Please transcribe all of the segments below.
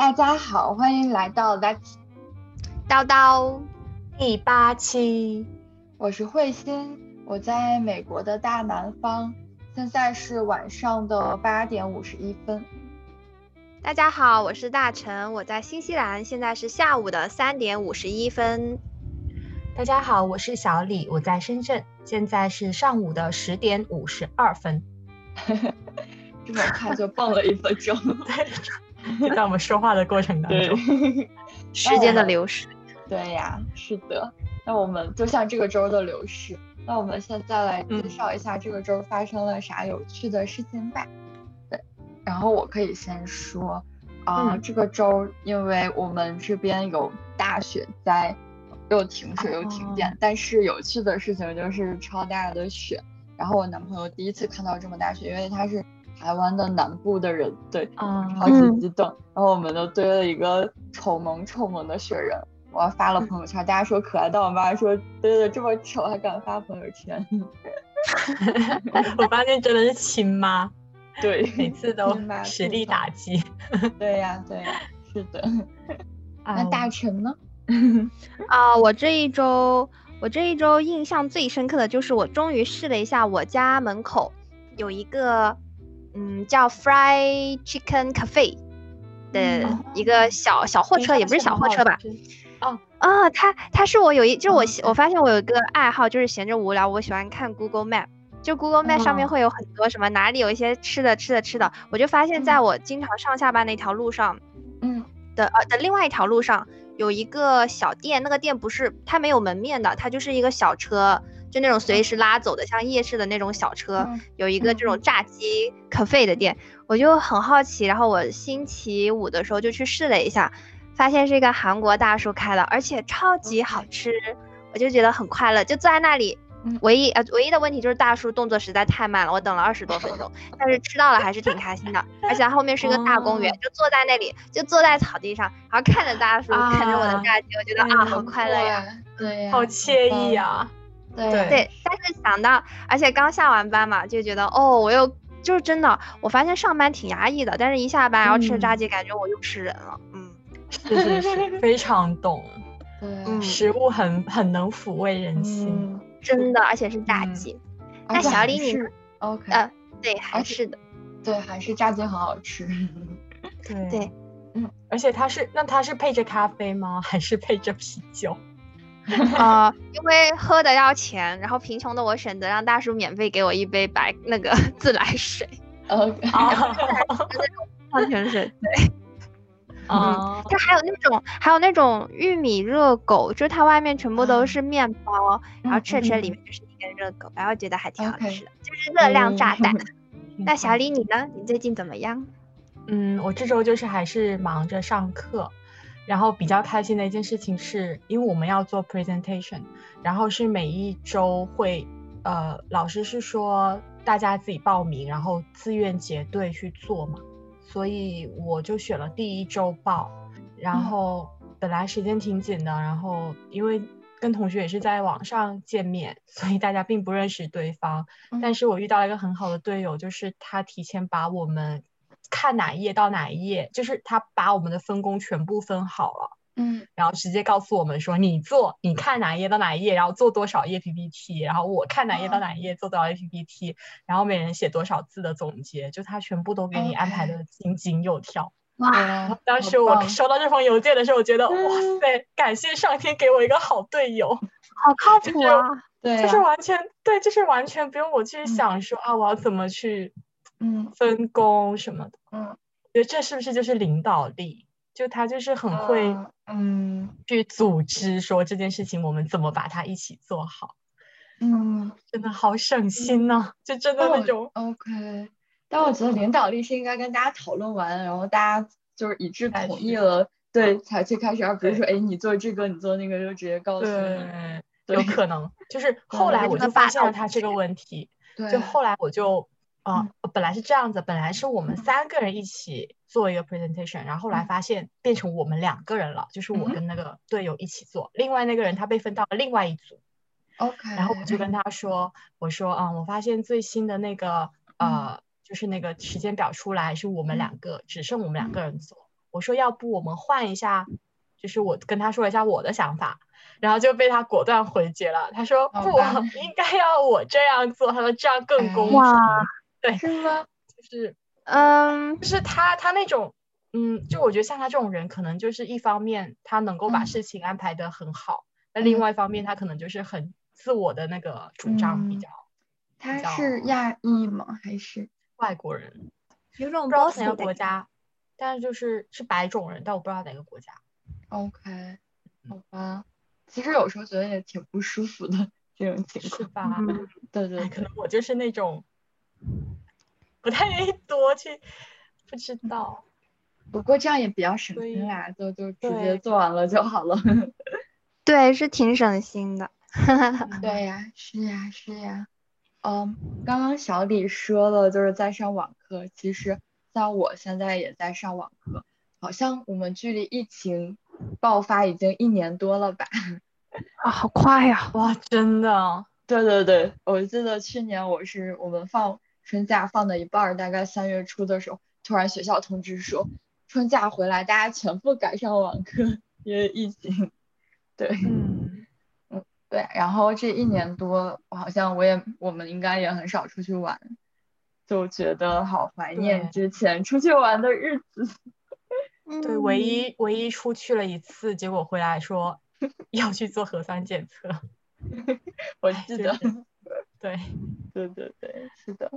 大家好，欢迎来到 Let's 叨叨第八期。我是慧心，我在美国的大南方，现在是晚上的八点五十一分。大家好，我是大陈，我在新西兰，现在是下午的三点五十一分。大家好，我是小李，我在深圳，现在是上午的十点五十二分。这么快就蹦了一分钟，就 在我们说话的过程当中，时间的流逝。对呀，是的。那我们就像这个周的流逝，那我们现在来介绍一下这个周发生了啥有趣的事情吧。对，然后我可以先说，啊，这个周因为我们这边有大雪灾。又停水又停电，但是有趣的事情就是超大的雪。然后我男朋友第一次看到这么大雪，因为他是台湾的南部的人，对，超级激动。然后我们就堆了一个丑萌丑萌的雪人，我发了朋友圈，大家说可爱，但我妈说堆的这么丑还敢发朋友圈。我发现真的是亲妈，对，每次都实力打击。对呀对呀，是的。那大成呢？啊，我这一周，我这一周印象最深刻的就是我终于试了一下我家门口有一个，嗯，叫 Fry Chicken Cafe 的一个小小货车，也不是小货车吧？哦，啊，它它是我有一，就我我发现我有一个爱好，就是闲着无聊，我喜欢看 Google Map，就 Google Map 上面会有很多什么哪里有一些吃的吃的吃的，我就发现在我经常上下班那条路上，嗯。的呃的另外一条路上。有一个小店，那个店不是它没有门面的，它就是一个小车，就那种随时拉走的，像夜市的那种小车。有一个这种炸鸡 cafe 的店，我就很好奇，然后我星期五的时候就去试了一下，发现是一个韩国大叔开的，而且超级好吃，我就觉得很快乐，就坐在那里。唯一呃唯一的问题就是大叔动作实在太慢了，我等了二十多分钟，但是吃到了还是挺开心的。而且后面是一个大公园，就坐在那里，就坐在草地上，然后看着大叔，看着我的炸鸡，我觉得啊，好快乐呀，对呀，好惬意啊，对对。但是想到，而且刚下完班嘛，就觉得哦，我又就是真的，我发现上班挺压抑的，但是一下班然后吃炸鸡，感觉我又是人了，嗯，是是是，非常懂，对，食物很很能抚慰人心。真的，而且是炸鸡。那小李你，OK，呃，对，还是的，对，还是炸鸡很好吃。对对，嗯，而且它是，那它是配着咖啡吗？还是配着啤酒？啊，因为喝的要钱，然后贫穷的我选择让大叔免费给我一杯白那个 自来水。OK，矿泉水，对。嗯，就还有那种，还有那种玉米热狗，就是它外面全部都是面包，然后吃吃里面就是一根热狗，然后觉得还挺好吃的，就是热量炸弹。那小李你呢？你最近怎么样？嗯，我这周就是还是忙着上课，然后比较开心的一件事情是，因为我们要做 presentation，然后是每一周会，呃，老师是说大家自己报名，然后自愿结队去做嘛。所以我就选了第一周报，然后本来时间挺紧的，然后因为跟同学也是在网上见面，所以大家并不认识对方。但是我遇到了一个很好的队友，就是他提前把我们看哪一页到哪一页，就是他把我们的分工全部分好了。嗯，然后直接告诉我们说，你做，你看哪一页到哪一页，然后做多少页 PPT，然后我看哪页到哪一页做多少页 PPT，然后每人写多少字的总结，就他全部都给你安排的井井有条。哇！当时我收到这封邮件的时候，我觉得哇塞，感谢上天给我一个好队友，好靠谱啊！对，就是完全对，就是完全不用我去想说啊，我要怎么去嗯。分工什么的。嗯，我觉得这是不是就是领导力？就他就是很会，嗯，去组织说这件事情，我们怎么把它一起做好，嗯，真的好省心呐，就真的那种。OK，但我觉得领导力是应该跟大家讨论完，然后大家就是一致同意了，对，才去开始，而不是说，哎，你做这个，你做那个，就直接告诉你。对，有可能，就是后来我就发现了他这个问题，就后来我就。啊，本来是这样子，本来是我们三个人一起做一个 presentation，然后后来发现变成我们两个人了，就是我跟那个队友一起做，另外那个人他被分到了另外一组。OK，然后我就跟他说，我说，嗯，我发现最新的那个，呃，就是那个时间表出来是我们两个，只剩我们两个人做，我说要不我们换一下，就是我跟他说一下我的想法，然后就被他果断回绝了。他说不，应该要我这样做，他说这样更公平。对，是吗？就是嗯，就是他他那种。嗯，就我觉得像他这种人，可能就是一方面他能够把事情安排的很好，那另外一方面他可能就是很自我的那个主张比较。他是亚裔吗？还是外国人？有种不知道哪个国家，但是就是是白种人，但我不知道哪个国家。OK，好吧。其实有时候觉得也挺不舒服的 这种情况。是吧？对对，可能我就是那种不太愿意多去，不知道。不过这样也比较省心啦，就就直接做完了就好了。对，是挺省心的。对呀，是呀，是呀。嗯，刚刚小李说了，就是在上网课。其实像我现在也在上网课，好像我们距离疫情爆发已经一年多了吧？啊，好快呀！哇，真的。对对对，我记得去年我是我们放春假放到一半，大概三月初的时候，突然学校通知说。春假回来，大家全部改上网课，因为疫情。对，嗯嗯对，然后这一年多，好像我也我们应该也很少出去玩，就觉得好怀念之前出去玩的日子。对，唯一唯一出去了一次，结果回来说 要去做核酸检测。我记得。对，对对对，是的。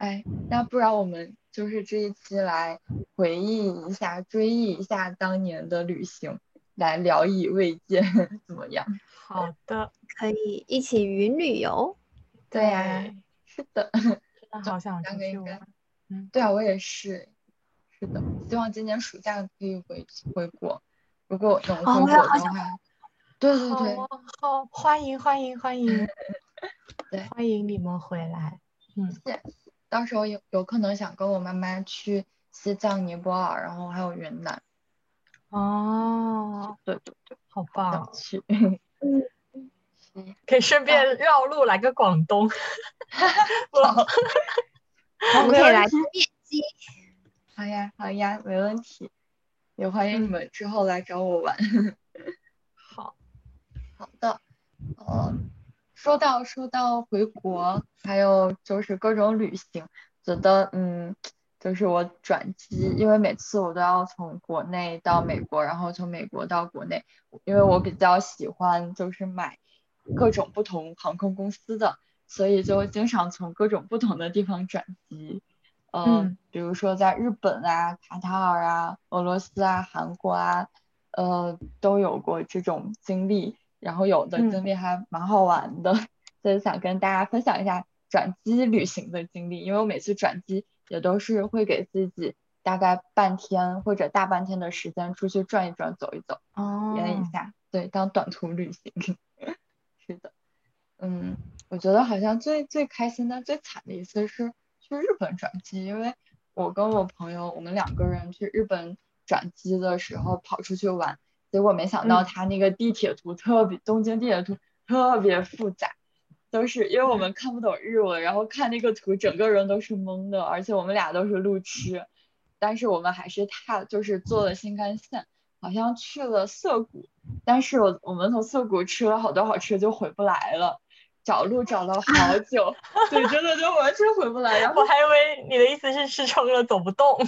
哎，那不然我们就是这一期来回忆一下、追忆一下当年的旅行，来聊以慰藉，怎么样？好的，可以一起云旅游。对呀，是的，真的好 想出去玩。嗯，对啊，我也是。是的，希望今年暑假可以回回国。如果能回国的话，对对对，好，欢迎欢迎欢迎，对，欢迎你们回来。嗯。到时候有有可能想跟我妈妈去西藏、尼泊尔，然后还有云南。哦，对对对，好棒！去，嗯，可以顺便绕路来个广东。好，我们 可以来面基。好呀，好呀，没问题。也欢迎你们之后来找我玩。好，好的，嗯。说到说到回国，还有就是各种旅行，觉得嗯，就是我转机，因为每次我都要从国内到美国，然后从美国到国内，因为我比较喜欢就是买各种不同航空公司的，所以就经常从各种不同的地方转机，嗯，比如说在日本啊、卡塔尔啊、俄罗斯啊、韩国啊，呃，都有过这种经历。然后有的经历还蛮好玩的，所以想跟大家分享一下转机旅行的经历。因为我每次转机也都是会给自己大概半天或者大半天的时间出去转一转、走一走，体验一下，对，当短途旅行。是的，嗯，我觉得好像最最开心的、最惨的一次是去日本转机，因为我跟我朋友我们两个人去日本转机的时候跑出去玩。结果没想到他那个地铁图特别，东京地铁图特别复杂，都是因为我们看不懂日文，然后看那个图整个人都是懵的，而且我们俩都是路痴，但是我们还是踏就是坐了新干线，好像去了涩谷，但是我我们从涩谷吃了好多好吃的就回不来了，找路找了好 久，对，真的就完全回不来，然后我还以为你的意思是吃撑了走不动。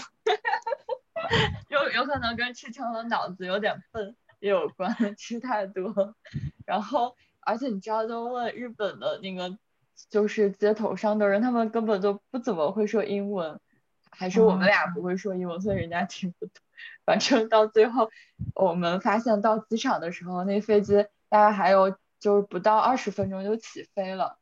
有有可能跟吃撑了脑子有点笨也有关，吃太多。然后，而且你知道，就问日本的那个，就是街头上的人，他们根本就不怎么会说英文，还是我们俩不会说英文，所以人家听不懂。反正到最后，我们发现到机场的时候，那飞机大概还有就是不到二十分钟就起飞了。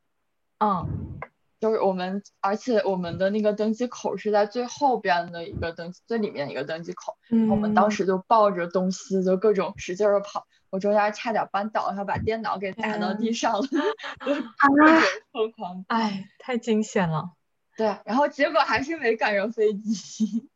嗯。就是我们，而且我们的那个登机口是在最后边的一个登最里面一个登机口，我们当时就抱着东西就各种使劲的跑，我中间差点绊倒，然后把电脑给砸到地上了，各种疯狂，哎，太惊险了。对，然后结果还是没赶上飞机。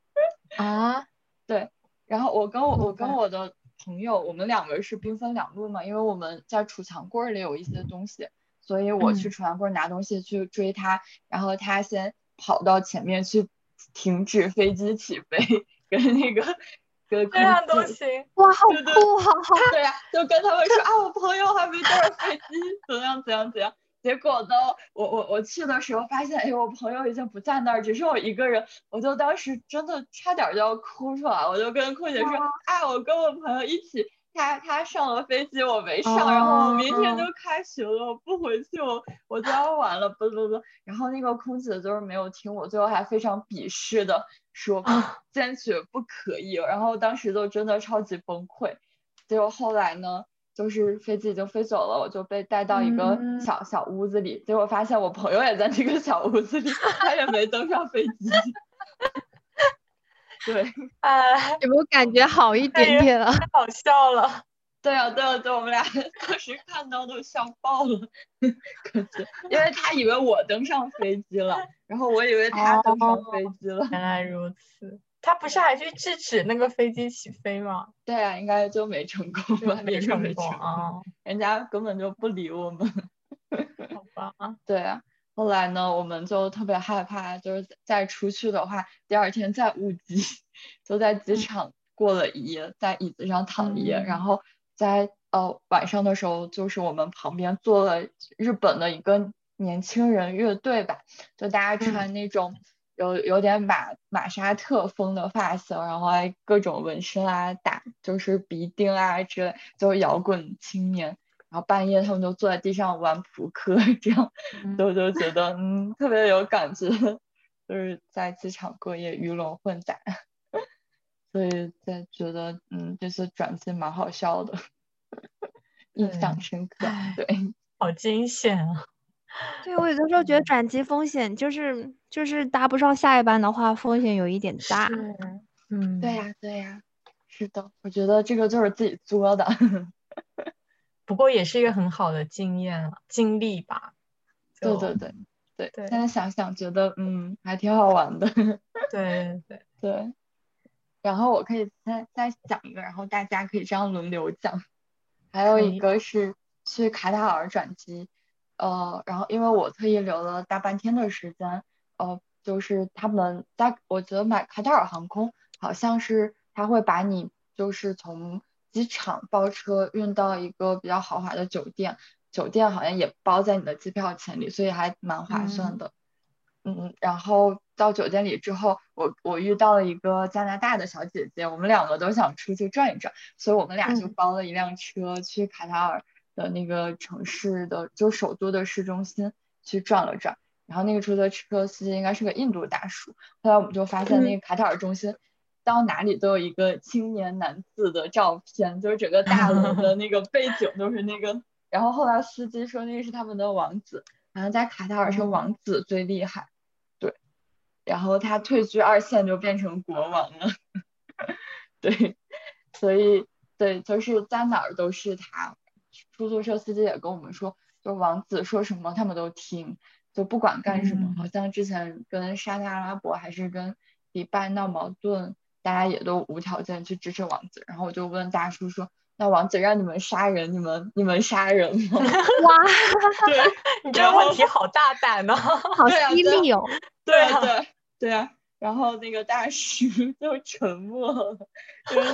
啊？对，然后我跟我我跟我的朋友，我们两个是兵分两路嘛，因为我们在储藏柜里有一些东西。所以我去储藏柜拿东西去追他，然后他先跑到前面去停止飞机起飞，跟那个跟这样都行，哇，好酷，好好。对呀、就跟他们说啊，我朋友还没登上飞机，怎样怎样怎样。结果呢，我我我去的时候发现，哎，我朋友已经不在那儿，只剩我一个人，我就当时真的差点就要哭出来，我就跟空姐说，啊，我跟我朋友一起，他他上了飞机，我没上，然后我明天就开学了，我不回去，我我就要晚了，不不不。然后那个空姐就是没有听我，最后还非常鄙视的说，坚决不可以。然后当时就真的超级崩溃。结果后来呢？就是飞机已经飞走了，我就被带到一个嗯小小屋子里，结果发现我朋友也在这个小屋子里，他也没登上飞机。对，哎 有没有感觉好一点点了？太好笑了。对啊，对啊，对，我们俩 当时看到都笑爆了，可是因为他以为我登上飞机了，然后我以为他登上飞机了。原来如此，他不是还去制止那个飞机起飞吗？对啊，应该就没成功吧？没成功成功，啊，人家根本就不理我们。好吧。对啊，后来呢，我们就特别害怕，就是再出去的话，第二天再误机，就在机场过了一夜，在椅子上躺一夜，然嗯。后在呃晚上的时候，就是我们旁边坐了日本的一个年轻人乐队吧，就大家穿那种有有点马马莎特风的发型，然后还各种纹身啊，打就是鼻钉啊之类，就是摇滚青年。然后半夜他们就坐在地上玩扑克，这样都就就觉得嗯特别有感觉，就是在机场过夜鱼龙混杂，所以在觉得嗯这次转机蛮好笑的，印象深刻。对，好惊险啊！对，我有的时候觉得转机风险就是就是搭不上下一班的话，风险有一点大。嗯，对呀、对呀、是的，我觉得这个就是自己作的。不过也是一个很好的经验了，经历吧。对对对对，对现在想想觉得嗯还挺好玩的。对对，对，然后我可以再再讲一个，然后大家可以这样轮流讲。还有一个是去卡塔尔转机，呃，然后因为我特意留了大半天的时间，呃，就是他们在我觉得买卡塔尔航空好像是他会把你就是从机场包车运到一个比较豪华的酒店，酒店好像也包在你的机票钱里，所以还蛮划算的。嗯，然后到酒店里之后，我我遇到了一个加拿大的小姐姐，我们两个都想出去转一转，所以我们俩就嗯包了一辆车去卡塔尔的那个城市的，就首都的市中心去转了转。然后那个出租车司机应该是个印度大叔，后来我们就发现那个卡塔尔中心到哪里都有一个青年男子的照片，就是整个大楼的 那个背景都是那个。然后后来司机说那个是他们的王子，好像在卡塔尔是哦王子最厉害。对，然后他退居二线就变成国王了，对，所以对，就是在哪儿都是他。出租车司机也跟我们说，就王子说什么他们都听，就不管干什么。嗯好像之前跟沙特阿拉伯还是跟迪拜闹矛盾，大家也都无条件去支持王子。然后我就问大叔说，那王子让你们杀人，你们你们杀人吗？哇，对，你这个问题好大胆呢。好对啊对啊犀利哦！对啊对对啊，然后那个大叔就沉默了，对啊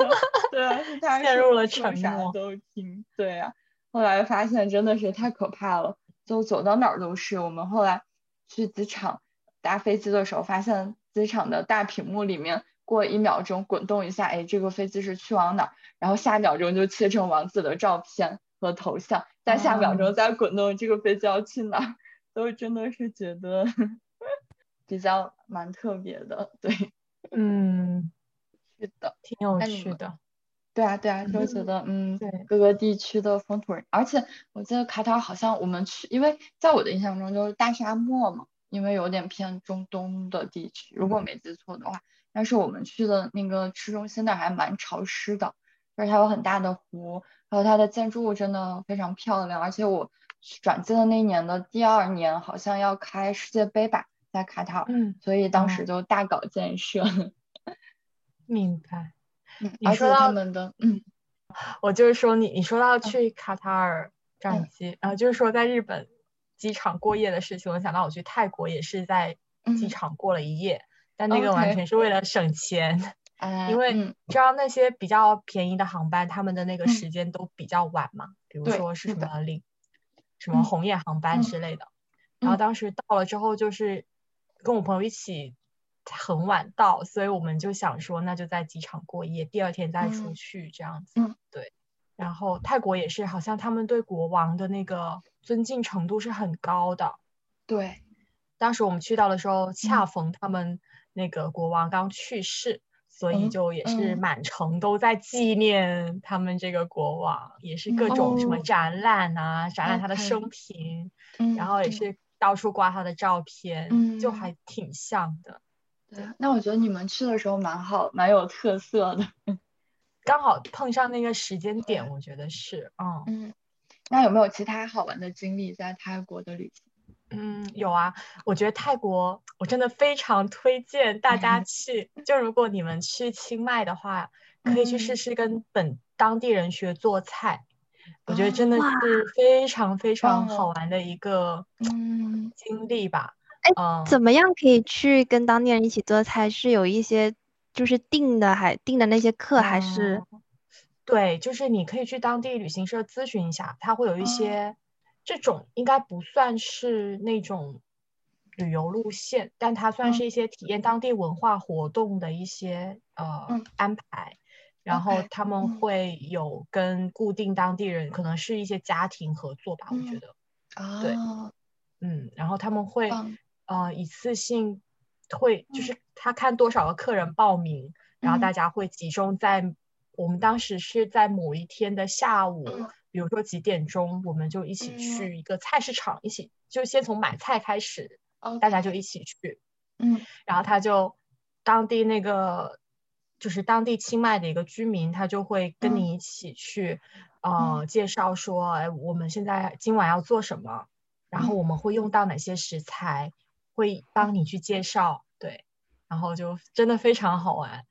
对啊，他陷入了沉默啥都听，对啊，后来发现真的是太可怕了，就走到哪儿都是。我们后来去机场搭飞机的时候，发现机场的大屏幕里面过一秒钟滚动一下，哎，这个飞机是去往哪儿，然后下一秒钟就切成王子的照片和头像，再下秒钟哦。再滚动这个飞机要去哪儿，都真的是觉得 比较蛮特别的，对，嗯，是的，挺有趣的。对啊，对啊，就觉得嗯，对各个地区的风土人，而且我记得卡塔尔好像我们去，因为在我的印象中就是大沙漠嘛，因为有点偏中东的地区，如果我没记错的话，但是我们去的那个市中心那儿还蛮潮湿的，就是它有很大的湖，还有它的建筑物真的非常漂亮，而且我转机的那年的第二年好像要开世界杯吧，在卡塔尔，嗯，所以当时哦就大搞建设，明白。嗯，而且你说到他们的嗯。我就是说你，你说到去卡塔尔转机，然后就是说在日本机场过夜的事情，我想到我去泰国也是在机嗯场过了一夜，但那个完全是为了省钱，哎 因为知道那些比较便宜的航班，他们的那个嗯时间都比较晚嘛，比如说是什么领什么嗯红眼航班嗯之类的。然后嗯当时到了之后，就是跟我朋友一起很晚到，所以我们就想说，那就在机场过夜，第二天再出嗯去这样子。嗯对。然后泰国也是，好像他们对国王的那个尊敬程度是很高的。对，当时我们去到的时候，恰嗯逢他们那个国王刚去世，所以嗯就也是嗯满城都在纪念他们这个国王，也是各种什么哦展览啊，展览他的生平，嗯，然后也嗯是到处挂他的照片，就嗯还挺像的。对，那我觉得你们去的时候蛮好，蛮有特色的。刚好碰上那个时间点，我觉得是，嗯嗯，那有没有其他好玩的经历在泰国的旅行？嗯，有啊，我觉得泰国我真的非常推荐大家嗯。去，就如果你们去清迈的话，可以去试嗯。试跟本当地人学做菜，我觉得哦真的是非常非常好玩的一个。嗯。经历吧。哎嗯，怎么样可以去跟当地人一起做菜？是有一些就是定的，还定的那些课，还是嗯。对，就是你可以去当地旅行社咨询一下，他会有一哦。些这种应该不算是那种旅游路线，但它算嗯。是一些体验当地文化活动的一些呃嗯。安排。然后他们嗯。会有跟固定当地人，可能是一些家庭合作吧，我觉嗯得，对啊，嗯，然后他们会呃一次性会就嗯。是他看多少个客人报名，然后嗯。大家会集中在我们当时是在某一天的下午，嗯比如说几点钟，我们就一起嗯去。一个菜市场，一起就先从买菜开始大家就一起去，嗯。然后他就当地那个就是当地清迈的一个居民，他就会跟嗯你一起去，呃，介绍说，哎，我们现在今晚要做什么，然后嗯。我们会用到哪些食材，会帮你去介绍，对，然后就真的非常好玩。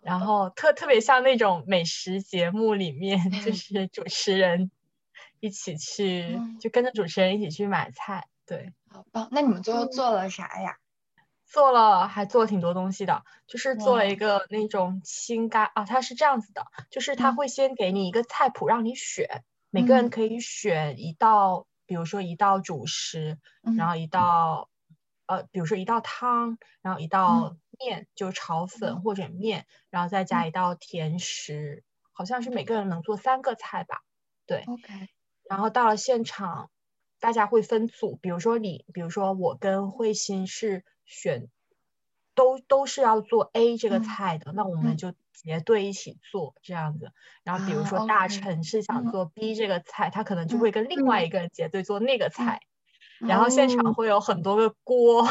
然后特特别像那种美食节目里面，就嗯是主持人一起去，嗯就跟着主持人一起去买菜，对。好棒。那你们最后嗯做了啥呀？做了还做了挺多东西的，就是做了一个那种清咖啊，它是这样子的，就是他嗯会先给你一个菜谱让你选，每个人嗯可以选一道，比如说一道主食，然嗯后一道呃，比如说一道汤，然后一道面，就炒粉嗯或者面，然后再加嗯一道甜食，好像是每个人能做三个菜吧，对。，OK，然后到了现场，大家会分组，比如说你，比如说我跟慧心是选，都都是要做 A 这个嗯菜的，那我嗯们就结队一起做这样子。然后比如啊说大臣是想嗯做 B 这个菜，他可能就嗯会跟另外一个人结队做那个菜。然哦后现场会有很多个锅，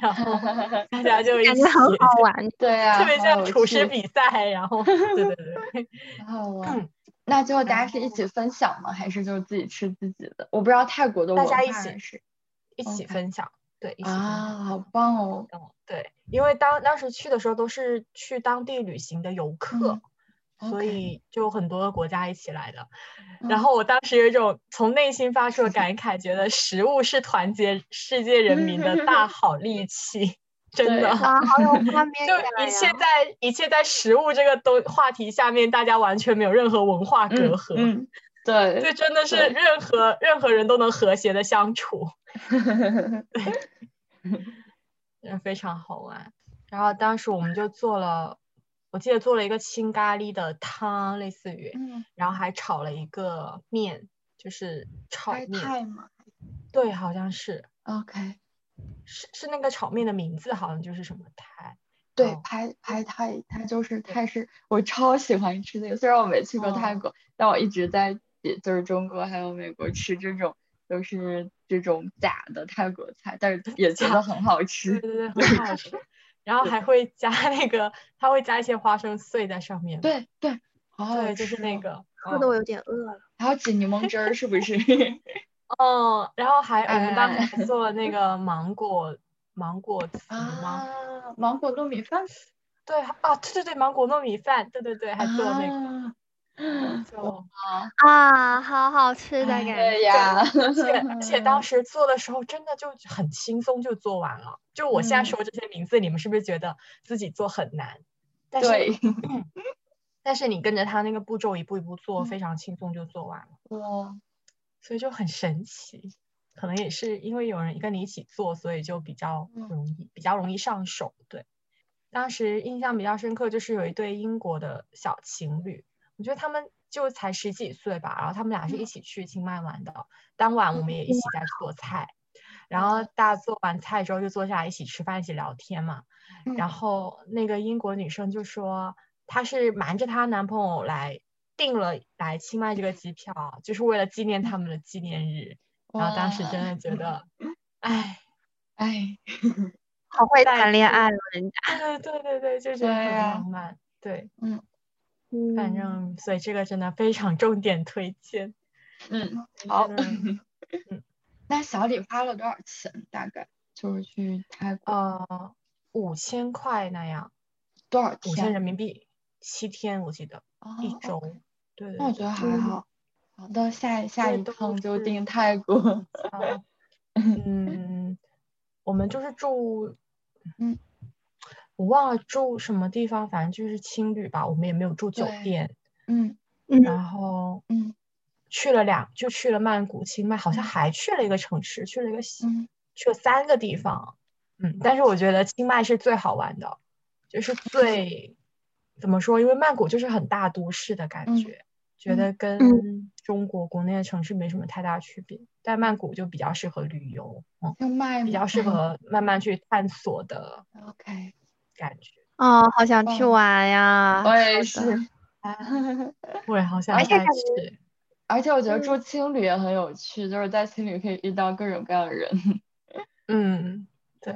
然后 大家就一起感觉，很好玩？对啊，特别像厨师比赛。然后，对对对，很好玩。那最后大家是一起分享吗？还是就是自己吃自己的？我不知道泰国的大家一起化是一起分享，对，一起。啊，好棒哦。嗯，对，因为当当时去的时候都是去当地旅行的游客，嗯所以就很多国家一起来的。嗯然后我当时有一种从内心发出的感 慨，觉得食物是团结世界人民的大好利器，真的。啊，好有画面 就感一切！在一切在食物这个都话题下面，大家完全没有任何文化隔嗯阂，嗯，对这真的是任何任何人都能和谐的相处。对，非常好玩。然后当时我们就做了，我记得做了一个青咖喱的汤，类似于，嗯，然后还炒了一个面，就是炒面。吗对，好像是，？OK，是是那个炒面的名字，好像就是什么泰。对哦，拍拍泰，它就是泰式，我超喜欢吃那个。虽然我没去过泰哦国，但我一直在就是中国还有美国吃这种都是这种假的泰国菜，但是也觉假得很好 吃。对对对，很好吃。然后还会加那个，它会加一些花生碎在上面。对对，好好对，就是那个。喝的我有点饿了。还要挤柠檬汁儿，是不是？嗯，然后还我们当时哎还做了那 个芒果芒果糍吗？啊，芒果糯米饭对啊，对对对，芒果糯米饭，对对对，还做了那个，啊，就啊，好好吃的感觉。对呀，而且而且当 时做的时候真的就很轻松就做完了。就我现在嗯说这些名字，你们是不是觉得自己做很难？但是对，但是你跟着他那个步骤一步一步做，嗯非常轻松就做完了，哇，所以就很神奇。可能也是因为有人跟你一起做，所以就比较嗯容易，比较容易上手。对，当时印象比较深刻就是有一对英国的小情侣，我觉得他们就才十几岁吧，然后他们俩是一起去清迈玩的。当晚我们也一起在做菜，然后大家做完菜之后就坐下来一起吃饭，一起聊天嘛。然后那个英国女生就说，她是瞒着她男朋友来订了来清迈这个机票，就是为了纪念他们的纪念日。然后当时真的觉得，哎，哎，好会谈恋爱了，人家。对对对对，就觉得很浪漫。对，嗯，反正所以这个真的非常重点推荐。嗯，好嗯。那小李花了多少钱？大概就是去泰国呃，五千块那样，多少五千天？人民币，七天我记得，一哦周。对对对那我觉得还好。好的，下下一对都趟就是订泰国。啊嗯，我们就是住，嗯，我忘了住什么地方，反正就是青旅吧，我们也没有住酒对店，嗯然后嗯去了两，就去了曼谷、清迈，好像还去了一个城市，去了一个西嗯去了三个地方，嗯，但是我觉得清迈是最好玩的，就是最怎么说？因为曼谷就是很大都市的感嗯觉，觉嗯得跟中国国内的城市没什么太大区别，但曼谷就比较适合旅游，比较适 合慢慢去探索的 OK，感觉。哦，好想去嗯玩呀！我也是。我也好想而且再去。而且我觉得嗯住青旅也很有趣，就是在青旅可以遇到各种各样的人。嗯，对，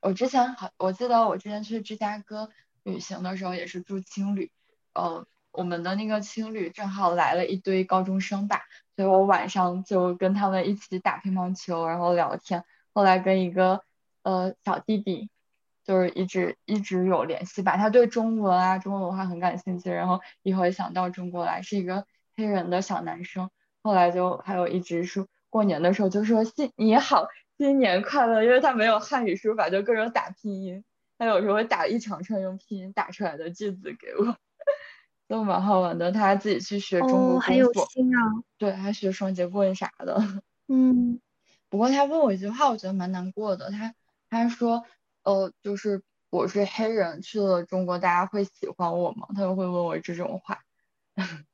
我之前好，我记得我之前去芝加哥旅行的时候也是住青旅，呃，我们的那个青旅正好来了一堆高中生吧，所以我晚上就跟他们一起打乒乓球，然后聊天。后来跟一个呃小弟弟，就是一直一直有联系吧，他对中文啊中文文化很感兴趣，然后以后也想到中国来，是一个黑人的小男生。后来就还有一直说过年的时候就说新你好。新年快乐，因为他没有汉语书法，就各种打拼音。他有时候会打一长串用拼音打出来的句子给我，都蛮好玩的。他还自己去学中国哦，很有。对，还学双截棍啥的。嗯不过他问我一句话，我觉得蛮难过的。他他说，呃，就是我是黑人，去了中国，大家会喜欢我吗？他就会问我这种话。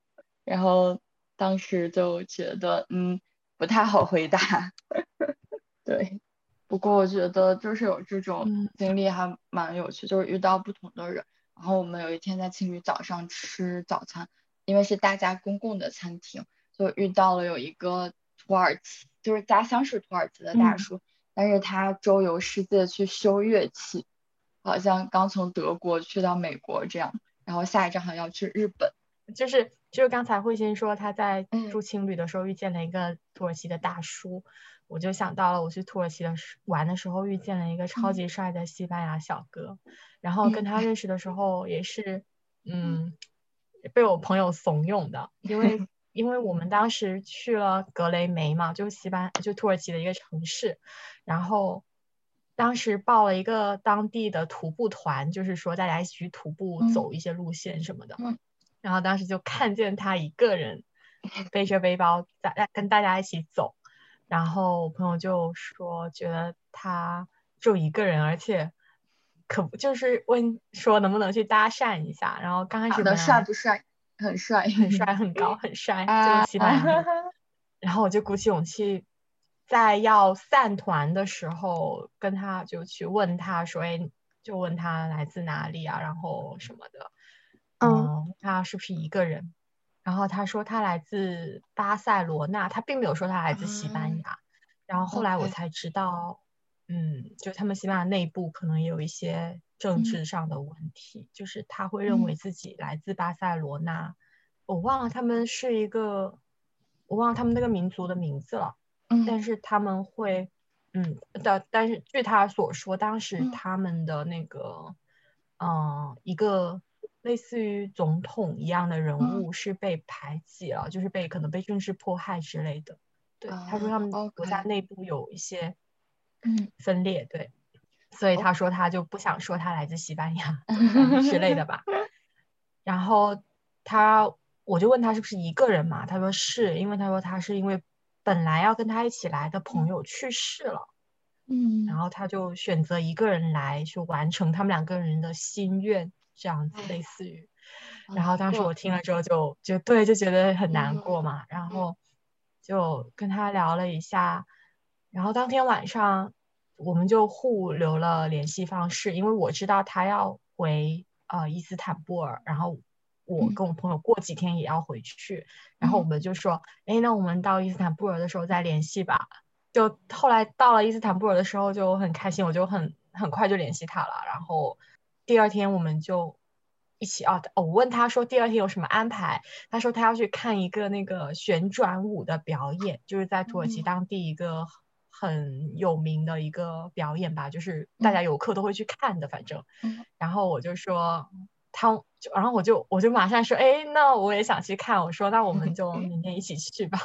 然后当时就觉得，嗯，不太好回答。对，不过我觉得就是有这种嗯经历还蛮有趣，就是遇到不同的人。然后我们有一天在青旅早上吃早餐，因为是大家公共的餐厅，就遇到了有一个土耳其，就是家乡是土耳其的大嗯叔，但是他周游世界去修乐器，好像刚从德国去到美国这样，然后下一站好像要去日本。就是就是刚才慧心说他在嗯住青旅的时候遇见了一个土耳其的大叔，我就想到了我去土耳其的时玩的时候遇见了一个超级帅的西班牙小哥，然后跟他认识的时候也是，嗯，被我朋友怂恿的，因为 因为我们当时去了格雷梅嘛，就西班就土耳其的一个城市，然后。当时报了一个当地的徒步团，就是说大家一起去徒步嗯走一些路线什么的。嗯然后当时就看见他一个人背着背包在跟大家一起走，然后我朋友就说觉得他就一个人，而且可不就是问说能不能去搭讪一下，然后刚开始长得本来帅不帅？很帅，很帅很高很帅，啊就是西班牙人。然后我就鼓起勇气，在要散团的时候，跟他就去问他说，哎，就问他来自哪里啊，然后什么的，嗯嗯，他是不是一个人？然后他说他来自巴塞罗那，他并没有说他来自西班牙。然后后来我才知道，嗯，就他们西班牙内部可能也有一些政嗯。治上的问题，就是他会认为嗯。自己来自巴塞罗那。我忘了他们是一个，我忘了他们那个民族的名字了，嗯。但是他们会，嗯，但，但是据他所说，当时嗯。他们的那个，嗯、一个类似于总统一样的人嗯。物是被排挤了，就是被可能被政治迫害之类的。对，他说他们啊国家内部有一些嗯。分裂，对，所以他说他就不想说他来自西班牙之类的吧。然后他我就问他是不是一个人嘛，他说是因为他说他是因为本来要跟他一起来的朋友去世了，嗯，然后他就选择一个人来去完成他们两个人的心愿，这样子类似于。然后当时我听了之后就就对就觉得很难过嘛，然后就跟他聊了一下，然后当天晚上我们就互留了联系方式，因为我知道他要回呃伊斯坦布尔，然后我跟我朋友过几天也要回去，然后我们就说，哎，那我们到伊斯坦布尔的时候再联系吧。就后来到了伊斯坦布尔的时候就很开心，我就很很快就联系他了，然后第二天我们就。一起哦，我问他说第二天有什么安排，他说他要去看一个那个旋转舞的表演，就是在土耳其当地一个很有名的一个表演吧，就是大家游客都会去看的，反正。然后我就说他就，然后我就我就马上说，哎，那我也想去看，我说那我们就 明天一起去吧。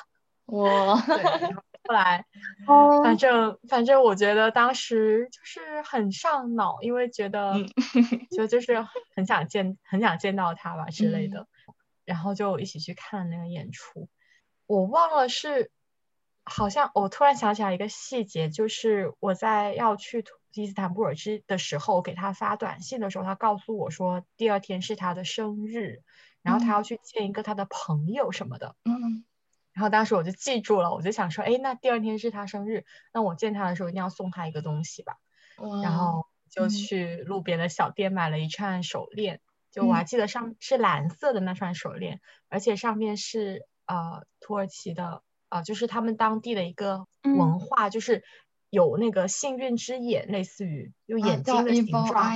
哇。后来，反正反正我觉得当时就是很上脑，因为觉得就 就是很想见很想见到他吧之类的，然后就一起去看那个演出。我忘了是，好像我突然想起来一个细节，就是我在要去伊斯坦布尔之的时候，给他发短信的时候，他告诉我说第二天是他的生日，然后他要去见一个他的朋友什么的。嗯。然后当时我就记住了，我就想说，哎，那第二天是他生日，那我见他的时候一定要送他一个东西吧。然后就去路边的小店买了一串手链，就我还记得上是蓝色的那串手链，而且上面是呃土耳其的呃，就是他们当地的一个文化，就是有那个幸运之眼，类似于用眼睛的形状，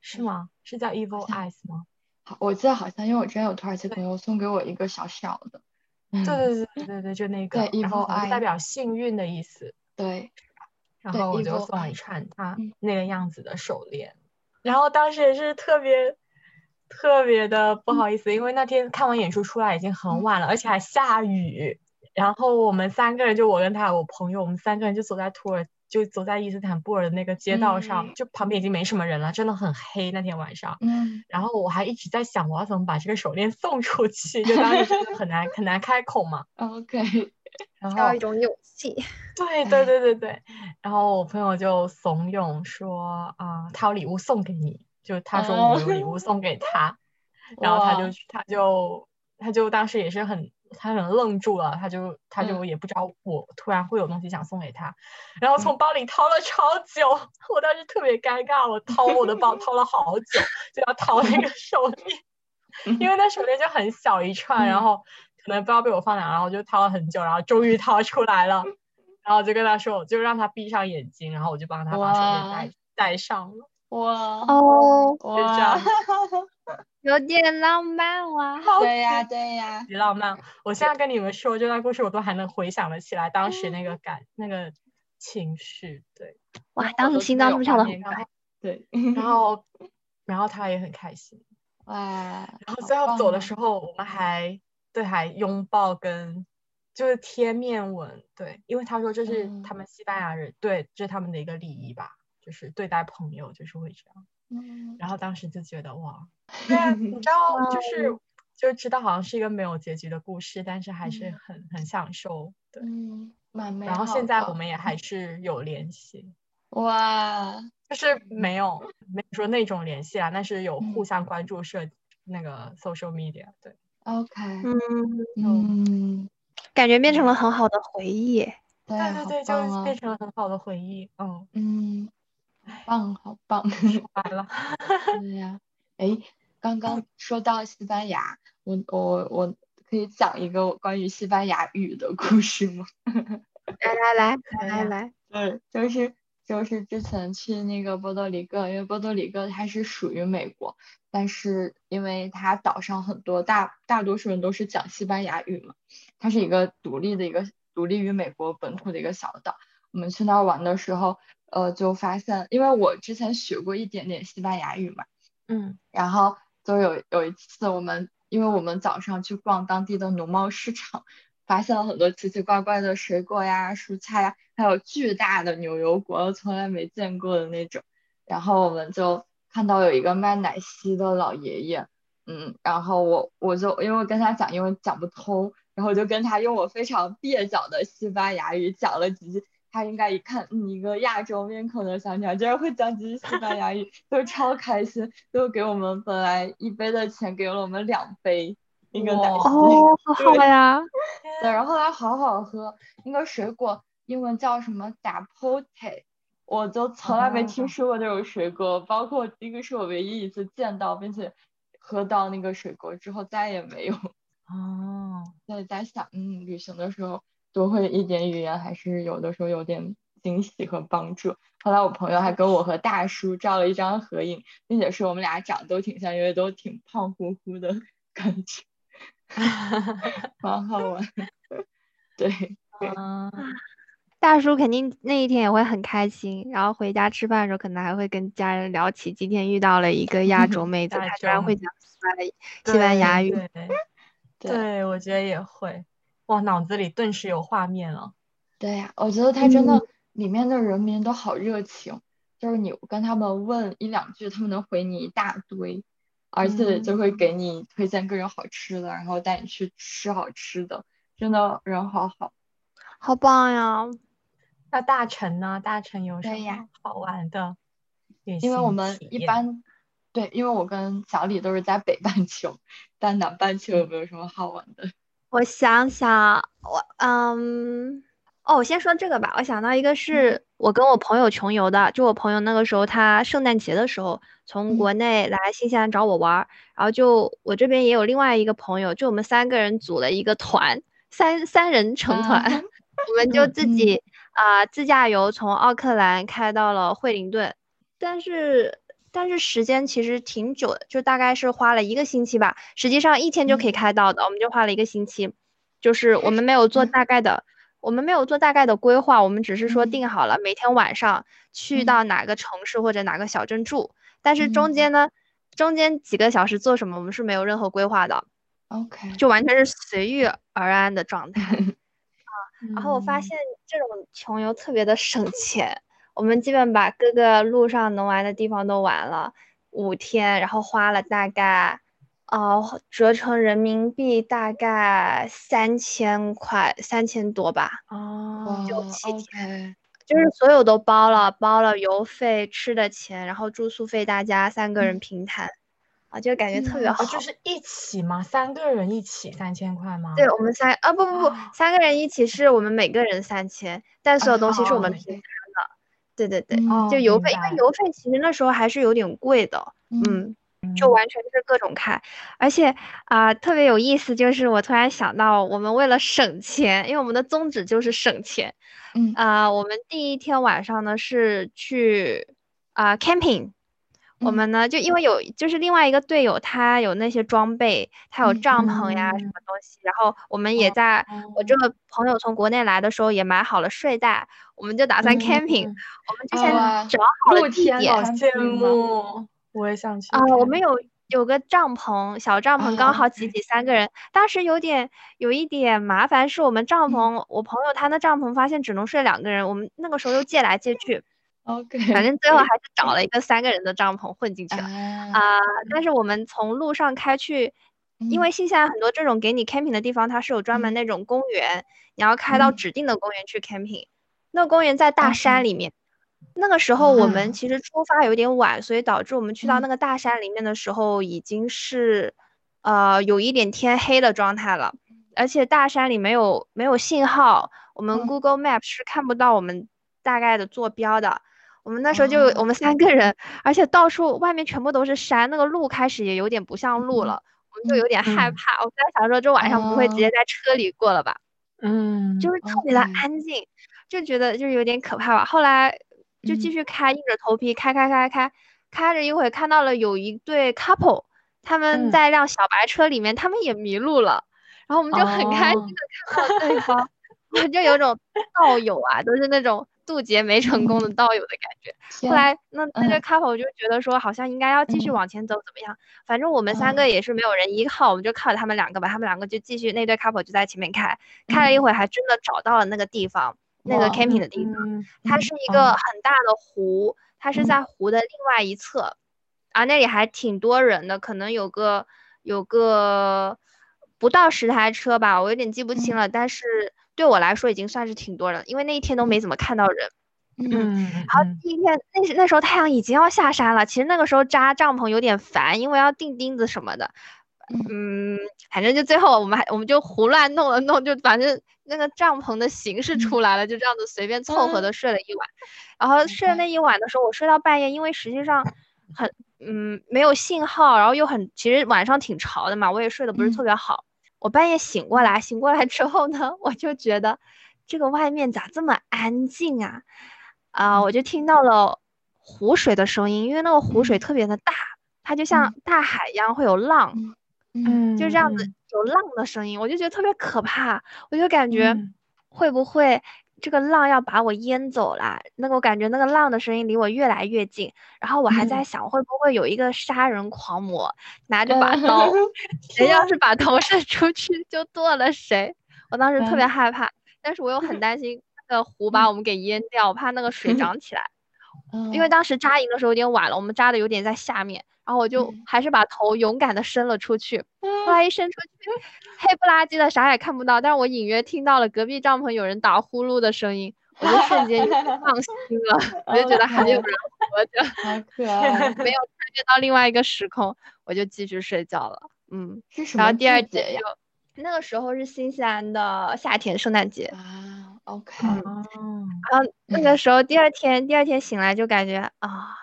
是吗？是叫 Evil Eyes 吗？好，我记得好像因为我之前有土耳其朋友送给我一个小小的。对对对对对对，就那个，然后代表幸运的意思。对，然后我就送了一串他那个样子的手链，然后当时也是特别特别的不好意思，因为那天看完演出出来已经很晚了，而且还下雨，然后我们三个人就我跟他我朋友，我们三个人就走在土耳。就走在伊斯坦布尔的那个街道上，就旁边已经没什么人了，真的很黑。那天晚上，嗯，然后我还一直在想，我要怎么把这个手链送出去，就当时真的很难很难开口嘛。OK，然后一种勇气。对对对对对。然后我朋友就怂恿说啊，他有礼物送给你，就他说我有礼物送给他，然后他就他就他就当时也是很。他可能愣住了，他就他就也不知道我突然会有东西想送给他，然后从包里掏了超久，我当时特别尴尬，我掏我的包 掏了好久，就要掏那个手链，因为那手链就很小一串，然后可能不知道被我放哪，然后就掏了很久，然后终于掏出来了，然后就跟他说，我就让他闭上眼睛，然后我就帮他把手链戴戴上了。哇哦，就这样。有点浪漫哇！对呀，对呀，极浪漫。我现在跟你们说这段故事，我都还能回想得起来当时那个感、那个情绪。对，哇，当时心脏是不是跳得很快？对，然 后，然后他也很开心。哇，然后最后走的时候，我们还对还拥抱跟就是贴面吻。对，因为他说这是他们西班牙人，对，这是他们的一个礼仪吧，就是对待朋友就是会这样。嗯，然后当时就觉得哇，对，你知道，就是就知道好像是一个没有结局的故事，但是还是很很享受，对，嗯，蛮。美然后现在我们也。还是有联系，哇，就是。没有没有说那种联系啊，但是有互相关注社那个 social media，对，OK，嗯嗯，感觉变成了很好的回忆，对对对，就变成了很好的回忆，嗯。嗯。棒，好棒，完了。对呀，哎，刚刚说到西班牙，我我我可以讲一个关于西班牙语的故事吗？来来来来来，对，就是就是之前去那个波多黎各，因为波多黎各它是属于美国，但是因为它岛上很多大大多数人都是讲西班牙语嘛，它是一个独立的一个独立于美国本土的一个小岛。我们去那儿玩的时候。呃，就发现，因为我之前学过一点点西班牙语嘛，嗯，然后就有有一次我们，因为我们早上去逛当地的农贸市场，发现了很多奇奇怪怪的水果呀、蔬菜呀，还有巨大的牛油果，从来没见过的那种。然后我们就看到有一个卖奶昔的老爷爷，嗯，然后我我就因为跟他讲，因为讲不通，然后就跟他用我非常蹩脚的西班牙语讲了几句。他应该一看，嗯，一个亚洲面孔的小女孩居然会讲几句西班牙语，就超开心，就给我们本来一杯的钱给了我们两杯那个奶昔，哦，好好呀。对，然后后来好好喝，那个水果英文叫什么 d a p o t e 我就从来没听说过这种水果，包括那个是我唯一一次见到并且喝到那个水果之后再也没有。哦，在在想，嗯，旅行的时候。多会一点语言还是有的时候有点惊喜和帮助。后来我朋友还跟我和大叔照了一张合影，并且说我们俩长得都挺像，因为都挺胖乎乎的感觉，蛮好玩。对，嗯，大叔肯定那一天也会很开心，然后回家吃饭的时候，可能还会跟家人聊起今天遇到了一个亚洲妹子，她居然会讲西班西班牙语。对，我觉得也会。哇，脑子里顿时有画面了。对呀，我觉得他真的里面的人民都好热情，就是你跟他们问一两句，他们能回你一大堆，而且就会给你推荐各种好吃的，然后带你去吃好吃的，真的人好好，好棒呀！那大城呢？大城有什么好玩的？因为我们一般对，因为我跟小李都是在北半球，但南半球有没有什么好玩的？我想想，我嗯，哦，我先说这个吧。我想到一个是我跟我朋友穷游的，就我朋友那个时候他圣诞节的时候从国内来新西兰找我玩，然后就我这边也有另外一个朋友，就我们三个人组了一个团，三三人成团，我们就自己啊自驾游从奥克兰开到了惠灵顿，但是。但是时间其实挺久的，就大概是花了一个星期吧。实际上一天就可以开到的，我们就花了一个星期。就是我们没有做大概的，我们没有做大概的规划，我们只是说定好了每天晚上去到哪个城市或者哪个小镇住。但是中间呢，中间几个小时做什么，我们是没有任何规划的。OK，就完全是随遇而安的状态 啊。然后我发现这种穷游特别的省钱。我们基本把各个路上能玩的地方都玩了五天，然后花了大概，哦，折成人民币大概三千块，三千多吧。哦，就七天，就是所有都包了，包了油费、吃的钱，然后住宿费，大家三个人平摊，啊，就感觉特别好。就是一起吗？三个人一起三千块吗？对，我们三啊不不不，三个人一起是我们每个人三千，但所有东西是我们平。对对对，就邮费，因为邮费其实那时候还是有点贵的，嗯，就完全是各种开，而且啊特别有意思，就是我突然想到，我们为了省钱，因为我们的宗旨就是省钱，嗯。啊，我们第一天晚上呢是去啊 camping，我们呢就因为有就是另外一个队友他有那些装备，他有帐篷呀什么东西，然后我们也在我这个朋友从国内来的时候也买好了睡袋。我们就打算 camping，我们。之前找好了地点，好。羡慕，我也想去啊。我们有有个帐篷，小帐篷刚好。挤挤三个人。当时有点有一点麻烦，是我们帐篷，我朋友他那帐篷发现只能睡两个人，我们那个时候又借来借去，OK，反正最后还是找了一个三个人的帐篷混进去了啊。但是我们从路上开去，因为新西兰很多这种给你 camping 的地方，它是有专门那种公园，你要开到指定的公园去 camping。那公园在大山里面，那个时候我们其实出发有点晚，所以导致我们去到那个大山里面的时候已经是，呃，有一点天黑的状态了，而且大山里没有没有信号，我们 Google Map 是看不到我们大概的坐标的。我们那时候就我们三个人，而且到处外面全部都是山，那个路开始也有点不像路了，我们就有点害怕。我在想说，这晚上不会直接在车里过了吧？嗯，就是特别的安静。就觉得就是有点可怕吧，后来就继续开，硬着头皮开开开开，开着一会看到了有一对 couple，他们在一辆小白车里面，他们也迷路了，然后我们就很开心的看到对方，就有种道友啊，都是那种渡劫没成功的道友的感觉。后来那那对 couple 就觉得说，好像应该要继续往前走，怎么样？反正我们三个也是没有人依靠，我们就靠着他们两个吧。他们两个就继续那对 couple 就在前面开，开了一会还真的找到了那个地方，那个 camping 的地方。它是一个很大的湖，它是在湖的另外一侧，啊，那里还挺多人的，可能有个有个不到十台车吧，我有点记不清了，但是。对我来说已经算是挺多人，因为那一天都没怎么看到人。嗯，然后第一天那那时候太阳已经要下山了，其实那个时候扎帐篷有点烦，因为要钉钉子什么的。嗯，反正就最后我们还我们就胡乱弄了弄，就反正那个帐篷的形式出来了，就这样子随便凑合的睡了一晚。然后睡了那一晚的时候，我睡到半夜，因为实际上很嗯没有信号，然后又很其实晚上挺潮的嘛，我也睡得不是特别好。我半夜醒过来，醒过来之后呢，我就觉得这个外面咋这么安静啊？啊，我就听到了湖水的声音，因为那个湖水特别的大，它就像大海一样会有浪，嗯，就这样子有浪的声音，我就觉得特别可怕，我就感觉会不会。这个浪要把我淹走了，那个我感觉那个浪的声音离我越来越近，然后我还在想会不会有一个杀人狂魔拿着把刀，谁要是把头伸出去就剁了谁。我当时特别害怕，但是我又很担心那个湖把我们给淹掉，我怕那个水涨起来。因为当时扎营的时候有点晚了，我们扎的有点在下面。然后我就还是把头勇敢的伸了出去，后来一伸出去，黑不拉几的，啥也看不到。但是我隐约听到了隔壁帐篷有人打呼噜的声音，我就瞬间 放心了，我就觉得还有人活着，好可爱，没有穿越到另外一个时空，我就继续睡觉了。嗯，然后第二节又，那个时候是新西兰的夏天，圣诞节啊，OK，然后那个时候第二天，第二天醒来就感觉啊。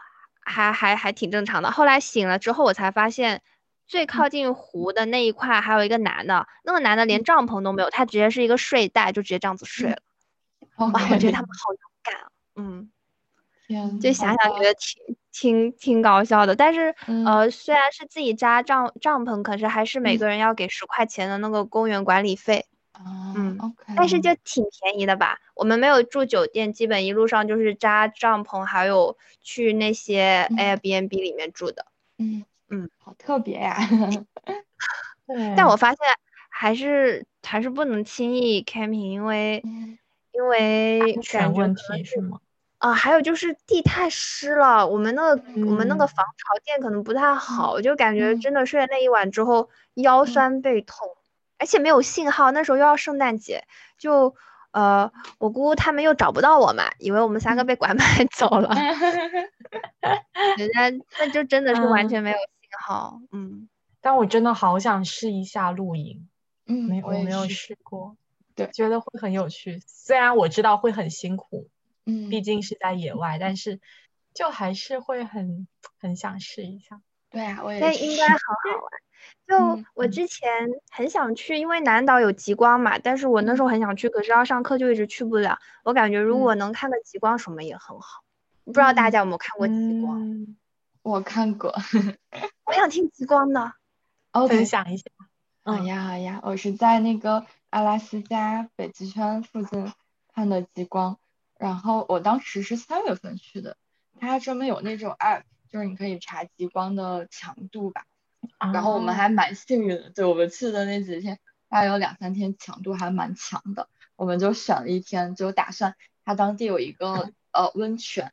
还还还挺正常的。后来醒了之后，我才发现最靠近湖的那一块还有一个男的，那个男的连帐篷都没有，他直接是一个睡袋，就直接这样子睡了。哇，我觉得他们好勇敢啊！嗯，就想想觉得挺挺挺搞笑的。但是呃，虽然是自己扎帐帐篷，可是还是每个人要给十块钱的那个公园管理费。嗯，OK，但是就挺便宜的吧？我们没有住酒店，基本一路上就是扎帐篷，还有去那些 Airbnb 里面住的。嗯嗯，好特别呀。但我发现还是还是不能轻易 camping，因为因为安全问题是吗？啊，还有就是地太湿了，我们那个我们那个防潮垫可能不太好，就感觉真的睡了那一晚之后腰酸背痛。而且没有信号，那时候又要圣诞节，就呃，我姑姑他们又找不到我嘛，以为我们三个被拐卖 走了。人家那就真的是完全没有信号，嗯。但我真的好想试一下露营，嗯，没我没有试过，对，觉得会很有趣。虽然我知道会很辛苦，嗯，毕竟是在野外，但是就还是会很很想试一下。对啊，我也。那应该好好玩。就我之前很想去，因为南岛有极光嘛，但是我那时候很想去，可是要上课就一直去不了。我感觉如果能看个极光什么也很好。不知道大家有没有看过极光？我看过，我想听极光的。分享一下。好呀好呀，我是在那个阿拉斯加北极圈附近看的极光，然后我当时是三月份去的，它专门有那种 app，就是你可以查极光的强度吧。然后我们还蛮幸运的，对我们去的那几天，大概有两三天强度还蛮强的，我们就选了一天，就打算它当地有一个 呃温泉，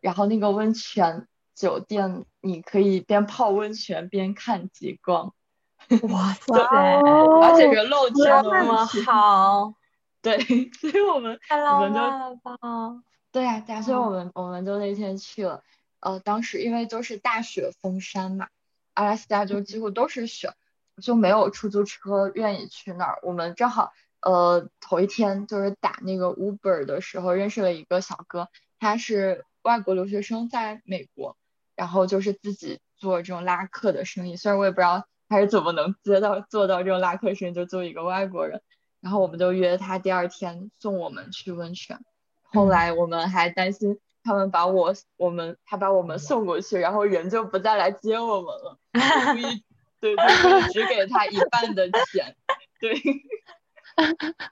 然后那个温泉酒店你可以边泡温泉边看极光，哇 塞，而且个露天的，那么好，对，所以我们太浪漫了吧，对呀，所以我们我们就那天去了，呃，当时因为都是大雪封山嘛。阿拉斯加就几乎都是雪，就没有出租车愿意去那儿。我们正好呃头一天就是打那个 Uber 的时候认识了一个小哥，他是外国留学生在美国，然后就是自己做这种拉客的生意。虽然我也不知道他是怎么能接到做到这种拉客生意，就作为一个外国人。然后我们就约他第二天送我们去温泉。后来我们还担心。他们把我我们他把我们送过去，然后人就不再来接我们了。对对，只给他一半的钱。对。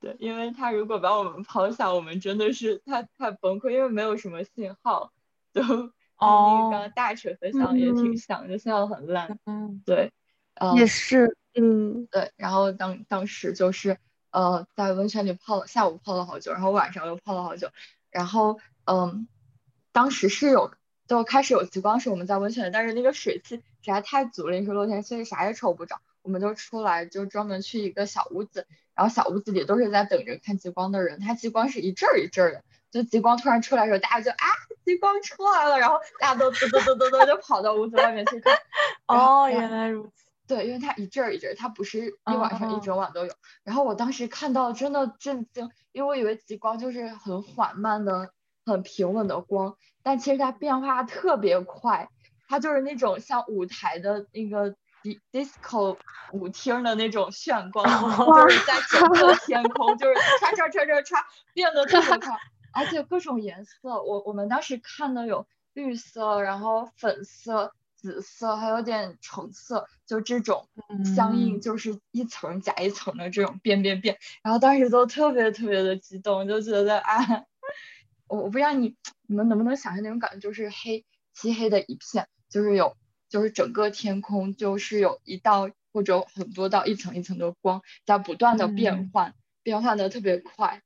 对，因为他如果把我们抛下，我们真的是太太崩溃，因为没有什么信号，就哦跟刚刚大锤分享也挺像，就信号很烂。嗯，对，嗯，也是，嗯，对，然后当当时就是呃在温泉里泡了下午泡了好久，然后晚上又泡了好久，然后嗯，当时是有就开始有极光是我们在温泉，但是那个水汽实在太足了，那是露天，所以啥也瞅不着，我们就出来就专门去一个小屋子，然后小屋子里都是在等着看极光的人，它极光是一阵儿一阵儿的，就极光突然出来的时候，大家就啊极光出来了，然后大家都嘟嘟嘟嘟嘟就跑到屋子外面去看。哦，原来如此。对，因为它一阵儿一阵儿，它不是一晚上哦一整晚都有。然后我当时看到真的震惊，因为我以为极光就是很缓慢的、很平稳的光，但其实它变化特别快，它就是那种像舞台的那个 di disco 舞厅的那种炫光，就是在整个天空就是唰唰唰唰唰变得特别快，而且各种颜色，我我们当时看的有绿色，然后粉色。紫色还有点橙色，就这种相应，嗯就是一层加一层的这种变变变，然后当时都特别特别的激动，就觉得啊，我我不知道你你们能不能想象那种感觉，就是黑漆黑的一片，就是有就是整个天空就是有一道或者很多道一层一层的光在不断的变嗯换，变换的特别快。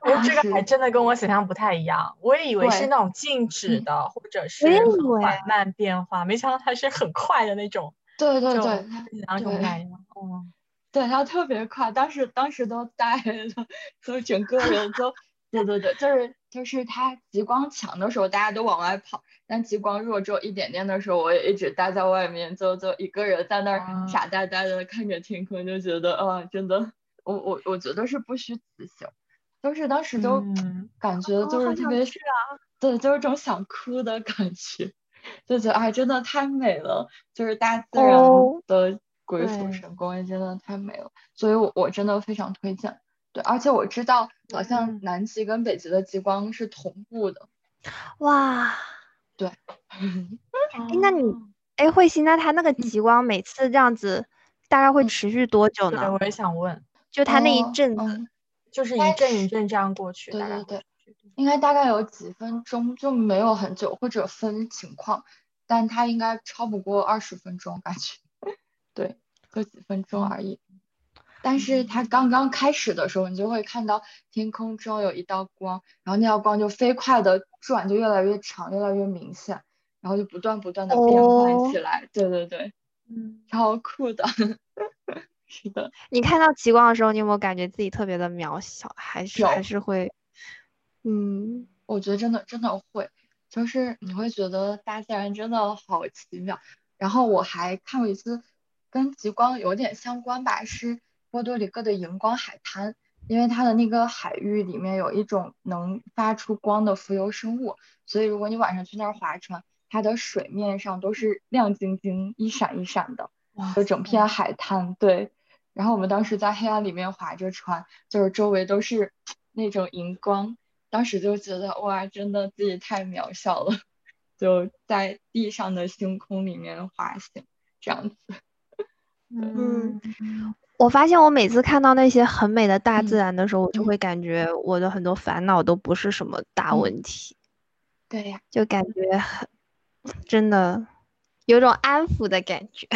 哦，当时这个还真的跟我想象不太一样，我也以为是那种静止嗯的，或者是缓慢变化，没想到它是很快的那种，对对对，跟想象中不太一样。哦，对，它特别快，当时当时都呆了，就整个人都，对对对，就是就是它极光强的时候，大家都往外跑，但极光弱只有一点点的时候，我也一直待在外面，就就一个人在那儿啊傻呆呆的看着天空，就觉得啊，真的，我我我觉得是不虚此行，就是当时就嗯。感觉就是特别，是啊对，就是这种想哭的感觉，就觉得哎，真的太美了，就是大自然哦的鬼斧神工，真的太美了，所以我我真的非常推荐。对，而且我知道好像嗯。南极跟北极的极光是同步的。哇，哎那你哎，慧心，那它那个极光每次这样子，大概会嗯。持续多久对，呢？我也想问，就它那一哦阵子，嗯，就是该一阵一阵这样过去，对大概对应该大概有几分钟，就没有很久，或者分情况，但它应该超不过二十分钟，感觉，对，就几分钟而已。但是它刚刚开始的时候，你就会看到天空中有一道光，然后那道光就飞快的转，就越来越长，越来越明显，然后就不断不断的变换起来。对对对，嗯，超酷的，是的。你看到极光的时候，你有没有感觉自己特别的渺小？还是还是会，嗯，我觉得真的真的会，就是你会觉得大自然真的好奇妙。然后我还看过一次跟极光有点相关吧，是波多黎各的荧光海滩，因为它的那个海域里面有一种能发出光的浮游生物，所以如果你晚上去那儿划船，它的水面上都是亮晶晶、一闪一闪的。哇就整片海滩，对。然后我们当时在黑暗里面划着船，就是周围都是 那种荧光，当时就觉得哇，真的自己太渺小了，就在地上的星空里面滑行这样子。嗯我发现我每次看到那些很美的大自嗯然的时候，我就嗯会感觉我的很多烦恼都不是什么大嗯问题，对呀，就感觉很真的有种安抚的感觉。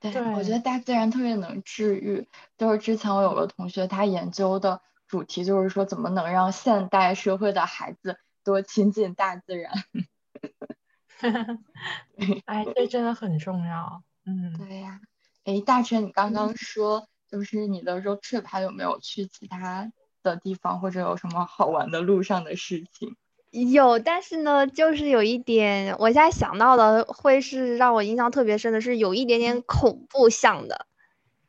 对，对我觉得大自然特别能治愈。就是之前我有个同学，他研究的主题就是说，怎么能让现代社会的孩子多亲近大自然。哎，这真的很重要。嗯，对呀，哎，大陈，你刚刚说就是你的 road trip 还有没有去其他的地方，或者有什么好玩的路上的事情？有，但是呢，就是有一点，我现在想到的会是让我印象特别深的，是有一点点恐怖向的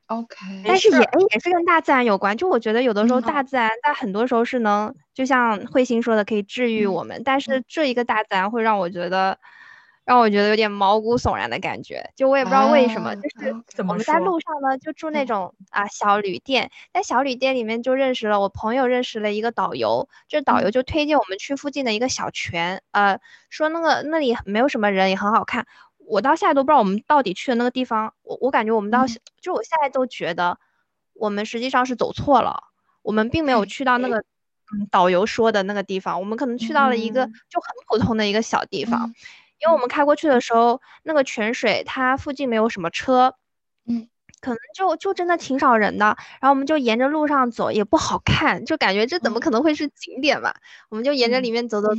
，OK，但是也诶也是跟大自然有关。就我觉得有的时候嗯大自然在很多时候是能，就像慧心说的，可以治愈嗯。我们，但是这一个大自然会让我觉得，让我觉得有点毛骨悚然的感觉。就我也不知道为什么，啊就是我们在路上呢，就住那嗯种啊小旅店，在小旅店里面就认识了我朋友，认识了一个导游，这导游嗯就推荐我们去附近的一个小泉，呃，说那个那里没有什么人，也很好看。我到现在都不知道我们到底去的那个地方，我我感觉我们到嗯就我现在都觉得我们实际上是走错了。我们并没有去到那个嗯导游说的那个地方，我们可能去到了一个就很普通的一个小地方，因为我们开过去的时候，那个泉水它附近没有什么车。嗯。可能就就真的挺少人的，然后我们就沿着路上走，也不好看，就感觉这怎么可能会是景点嘛？我们就沿着里面走走走，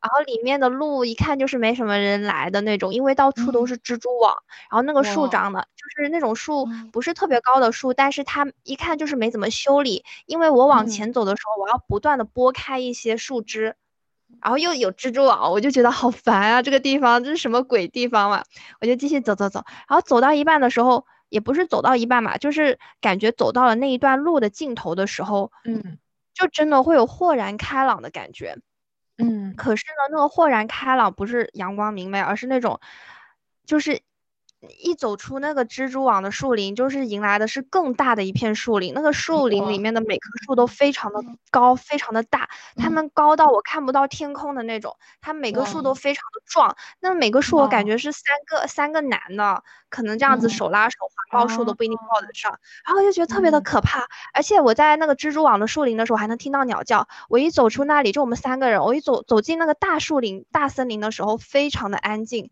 然后里面的路一看就是没什么人来的那种，因为到处都是蜘蛛网，然后那个树长的就是那种树，不是特别高的树，但是它一看就是没怎么修理，因为我往前走的时候，我要不断的拨开一些树枝，然后又有蜘蛛网，我就觉得好烦啊！这个地方这是什么鬼地方嘛？我就继续走走走，然后走到一半的时候。也不是走到一半嘛，就是感觉走到了那一段路的尽头的时候，嗯，就真的会有豁然开朗的感觉，嗯。可是呢，那个豁然开朗不是阳光明媚，而是那种，就是。一走出那个蜘蛛网的树林，就是迎来的是更大的一片树林。那个树林里面的每棵树都非常的高，非常的大，它们高到我看不到天空的那种。它每个树都非常的壮，那每个树我感觉是三个三个男的，可能这样子手拉手环抱树都不一定抱得上。然后就觉得特别的可怕。而且我在那个蜘蛛网的树林的时候，还能听到鸟叫。我一走出那里，就我们三个人，我一走走进那个大树林、大森林的时候，非常的安静，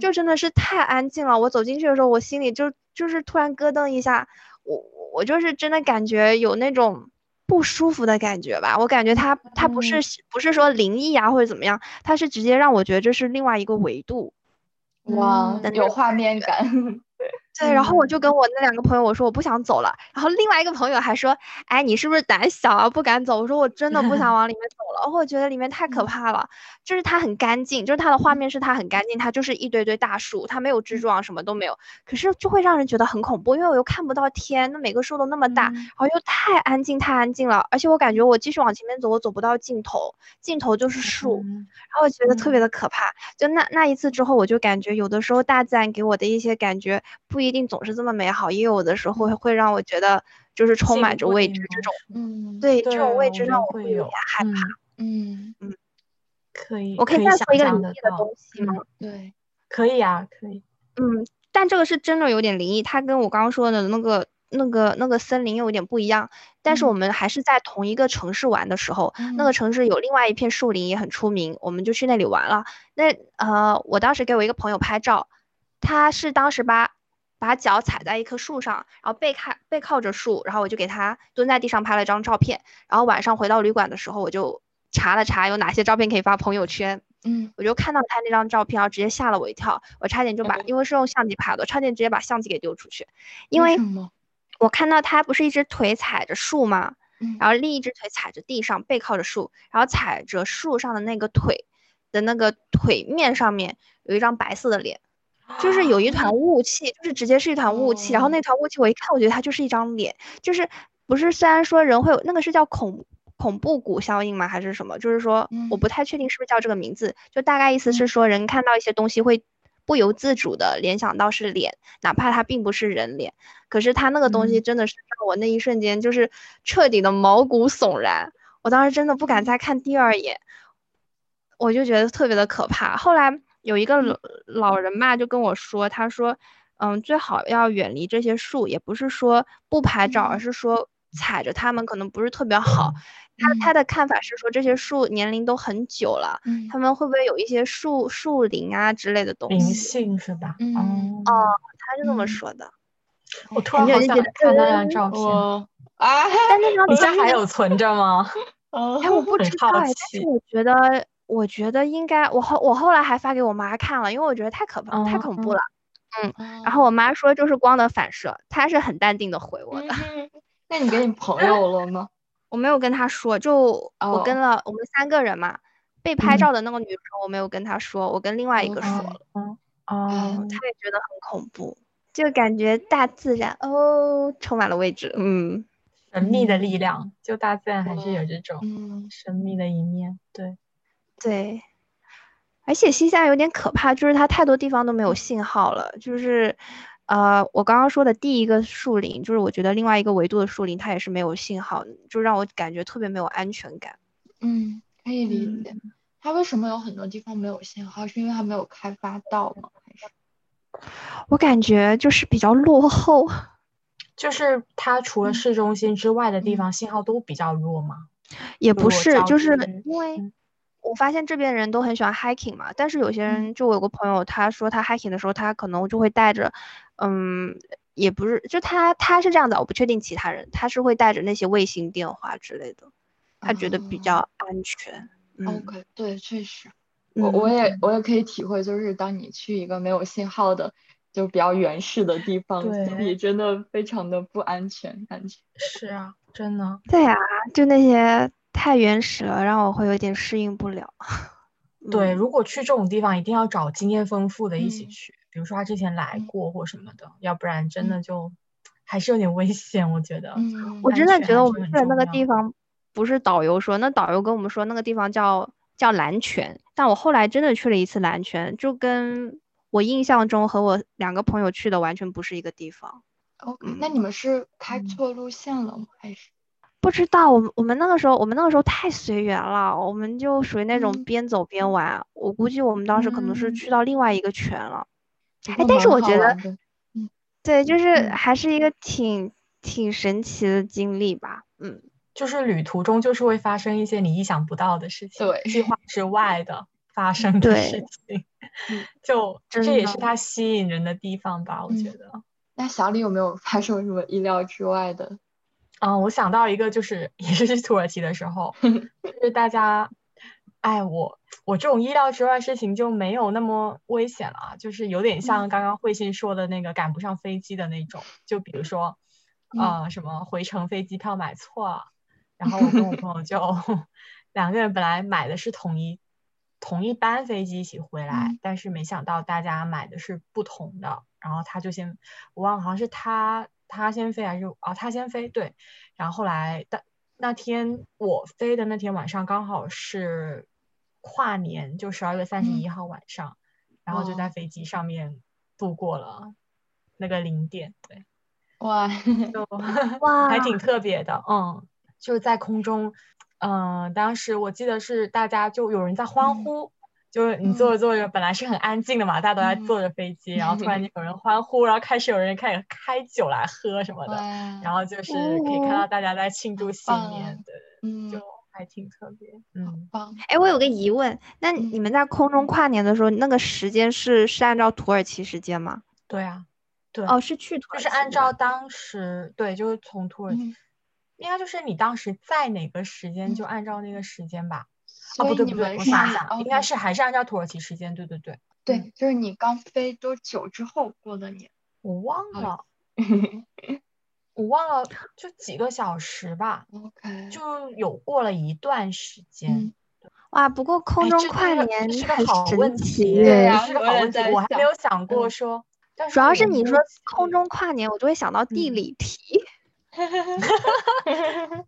就真的是太安静了。我。走进去的时候，我心里就就是突然咯噔一下，我我就是真的感觉有那种不舒服的感觉吧。我感觉它它不是不是说灵异啊或者怎么样，它是直接让我觉得这是另外一个维度，哇，有画面感。对，然后我就跟我那两个朋友我说我不想走了，然后另外一个朋友还说，哎，你是不是胆小啊，不敢走？我说我真的不想往里面走了，我觉得里面太可怕了。就是它很干净，就是它的画面是它很干净，它就是一堆堆大树，它没有蜘蛛网，什么都没有。可是就会让人觉得很恐怖，因为我又看不到天，那每个树都那么大，然后又太安静，太安静了。而且我感觉我继续往前面走，我走不到尽头，尽头就是树，然后我觉得特别的可怕。就那那一次之后，我就感觉有的时候大自然给我的一些感觉不一。不一定总是这么美好，也有的时候会会让我觉得就是充满着未知这种，嗯，对这种未知让我会有点害怕，嗯嗯，可以，我可以再说一个灵异的东西吗？对，可以啊，可以，嗯，但这个是真的有点灵异，它跟我刚刚说的那个那个那个森林有点不一样，但是我们还是在同一个城市玩的时候，那个城市有另外一片树林也很出名，我们就去那里玩了。那呃，我当时给我一个朋友拍照，他是当时把。把脚踩在一棵树上，然后背靠背靠着树，然后我就给他蹲在地上拍了张照片。然后晚上回到旅馆的时候，我就查了查有哪些照片可以发朋友圈。嗯，我就看到他那张照片，然后直接吓了我一跳，我差点就把，因为是用相机拍的，差点直接把相机给丢出去。因为我看到他不是一只腿踩着树吗？然后另一只腿踩着地上，背靠着树，然后踩着树上的那个腿的那个腿面上面有一张白色的脸。就是有一团雾气，就是直接是一团雾气，然后那团雾气我一看，我觉得它就是一张脸，就是不是虽然说人会有那个是叫恐恐怖谷效应吗？还是什么？就是说我不太确定是不是叫这个名字，就大概意思是说人看到一些东西会不由自主的联想到是脸，哪怕它并不是人脸，可是它那个东西真的是让我那一瞬间就是彻底的毛骨悚然，我当时真的不敢再看第二眼，我就觉得特别的可怕，后来。有一个老老人嘛，就跟我说，他说，嗯，最好要远离这些树，也不是说不拍照，而是说踩着它们可能不是特别好。他他的看法是说，这些树年龄都很久了，他们会不会有一些树树林啊之类的东西？灵性是吧？嗯哦，他是这么说的。我突然好想看那张照片啊！但那张你家还有存着吗？哎，我不知道，但是我觉得。我觉得应该，我后我后来还发给我妈看了，因为我觉得太可怕、太恐怖了。嗯，然后我妈说就是光的反射，她是很淡定的回我的。那你跟你朋友了吗？我没有跟她说，就我跟了我们三个人嘛。被拍照的那个女生我没有跟她说，我跟另外一个说了。哦，她也觉得很恐怖，就感觉大自然哦充满了未知，嗯，神秘的力量，就大自然还是有这种神秘的一面，对。对，而且新西夏有点可怕，就是它太多地方都没有信号了。就是，呃，我刚刚说的第一个树林，就是我觉得另外一个维度的树林，它也是没有信号，就让我感觉特别没有安全感。嗯，可以理解。它为什么有很多地方没有信号？是因为它没有开发到吗？还是？我感觉就是比较落后。就是它除了市中心之外的地方信号都比较弱吗？也不是，就是嗯因为我发现这边人都很喜欢 hiking 嘛，但是有些人就我有个朋友，他说他 hiking 的时候，他可能就会带着，嗯，也不是，就他他是这样的，我不确定其他人，他是会带着那些卫星电话之类的，他觉得比哦较安全。嗯 OK，对，确实，我我也我也可以体会，就是当你去一个没有信号的，就比较原始的地方，对心里真的非常的不安全，感觉。是啊，真的。对啊，就那些太原始了，让我会有点适应不了。对，嗯如果去这种地方，一定要找经验丰富的一起嗯去，比如说他之前来嗯过或什么的，要不然真的就还是有点危险，我觉得。嗯，我真的觉得我们去的那个地方不是导游说，那导游跟我们说那个地方叫叫蓝泉，但我后来真的去了一次蓝泉，就跟我印象中和我两个朋友去的完全不是一个地方。OK，那你们是开嗯错路线了吗？还是？不知道，我们我们那个时候，我们那个时候太随缘了，我们就属于那种嗯边走边玩。我估计我们当时可能是嗯去到另外一个泉了。不哎但是我觉得嗯对，就是嗯还是一个挺挺神奇的经历吧。嗯，就是旅途中就是会发生一些你意想不到的事情，对计划之外的发生的事情嗯，就这也是的它吸引人的地方吧，我觉嗯得。那小李有没有发生什么意料之外的？嗯，我想到一个，就是也是去土耳其的时候，就是大家，哎，我我这种意料之外事情就没有那么危险了啊，就是有点像刚刚慧心说的那个赶不上飞机的那种，就比如说，呃，什么回程飞机票买错了，然后我跟我朋友就 两个人本来买的是同一同一班飞机一起回来，嗯。但是没想到大家买的是不同的，然后他就先我忘了好像是他他先飞还是哦他先飞对，然后后来但那天我飞的那天晚上刚好是跨年，就十二月三十一号晚上，然后就在飞机上面度过了那个零点，对，哇，就哇 还挺特别的，嗯，就是在空中，嗯、当时我记得是大家就有人在欢嗯。呼，就是你坐着坐着本来是很安静的嘛，大家都在嗯坐着飞机，然后突然间 有人欢呼，然后开始有人开始开酒来喝什么的，哇，然后就是可以看到大家在庆祝新年，啊。对，嗯，就还挺特别，嗯，棒，哎，我有个疑问，那嗯。你们在空中跨年的时候，那个时间是是按照土耳其时间吗？对啊，对，哦，是去土耳就是按照。当时对，就是从土耳其，嗯。应该就是你当时在哪个时间就嗯。按照那个时间吧。所哦，不对不对，我想一想，应该是还是按照土耳其时间，对对对，对，就是你刚飞多久之后过的年？我忘了，我忘了，就几个小时吧，OK，就有过了一段时间嗯。哇，不过空哎中跨年是个好问题，对呀这是个好问题，我还没有想过嗯说，但主要是你说空中跨年，我就会想到地嗯理题。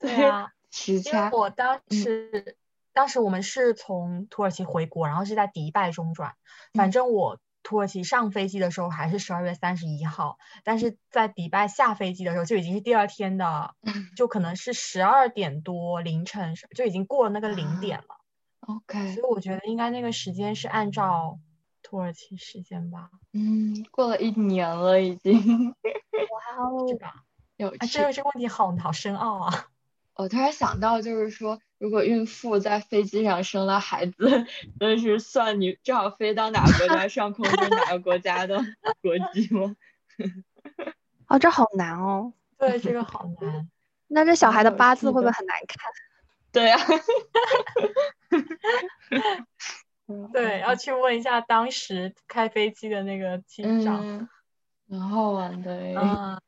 对啊，时因为差，我当嗯时、当时我们是从土耳其回国，然后是在迪拜中转。反嗯正我土耳其上飞机的时候还是十二月三十一号，但是在迪拜下飞机的时候就已经是第二天的，就可能是十二点多凌晨，就已经过了那个零点了。OK，所以我觉得应该那个时间是按照土耳其时间吧，嗯，过了一年了已经，哇哦 是吧？啊，有趣这。个这个问题好好深奥啊。我突然想到，就是说，如果孕妇在飞机上生了孩子，那是算你正好飞到哪个国家上空就是哪个国家的 国籍吗？哦，这好难哦。对，这个好难。那这小孩的八字会不会很难看？对呀、对，要去问一下当时开飞机的那个机长。嗯，蛮好玩的。嗯，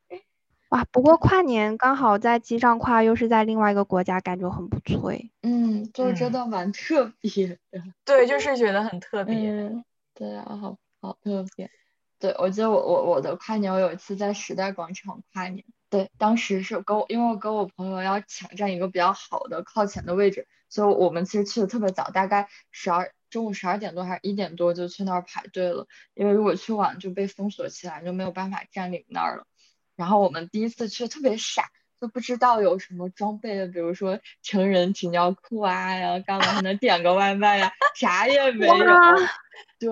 哇，不过跨年刚好在机上跨，又是在另外一个国家，感觉很不错诶。嗯，就真嗯的蛮特别的。对，就是觉得很特别。嗯，对啊，好好特别。对，我记得我我我的跨年，我有一次在时代广场跨年。对，当时是跟我，因为我跟我朋友要抢占一个比较好的靠前的位置，所以我们其实去的特别早，大概十二中午十二点多还是一点多就去那儿排队了，因为如果去晚就被封锁起来，就没有办法占领那儿了。然后我们第一次去特别傻，就不知道有什么装备的，比如说成人纸尿裤啊，然后干嘛还能点个外卖呀、啥也没有。对，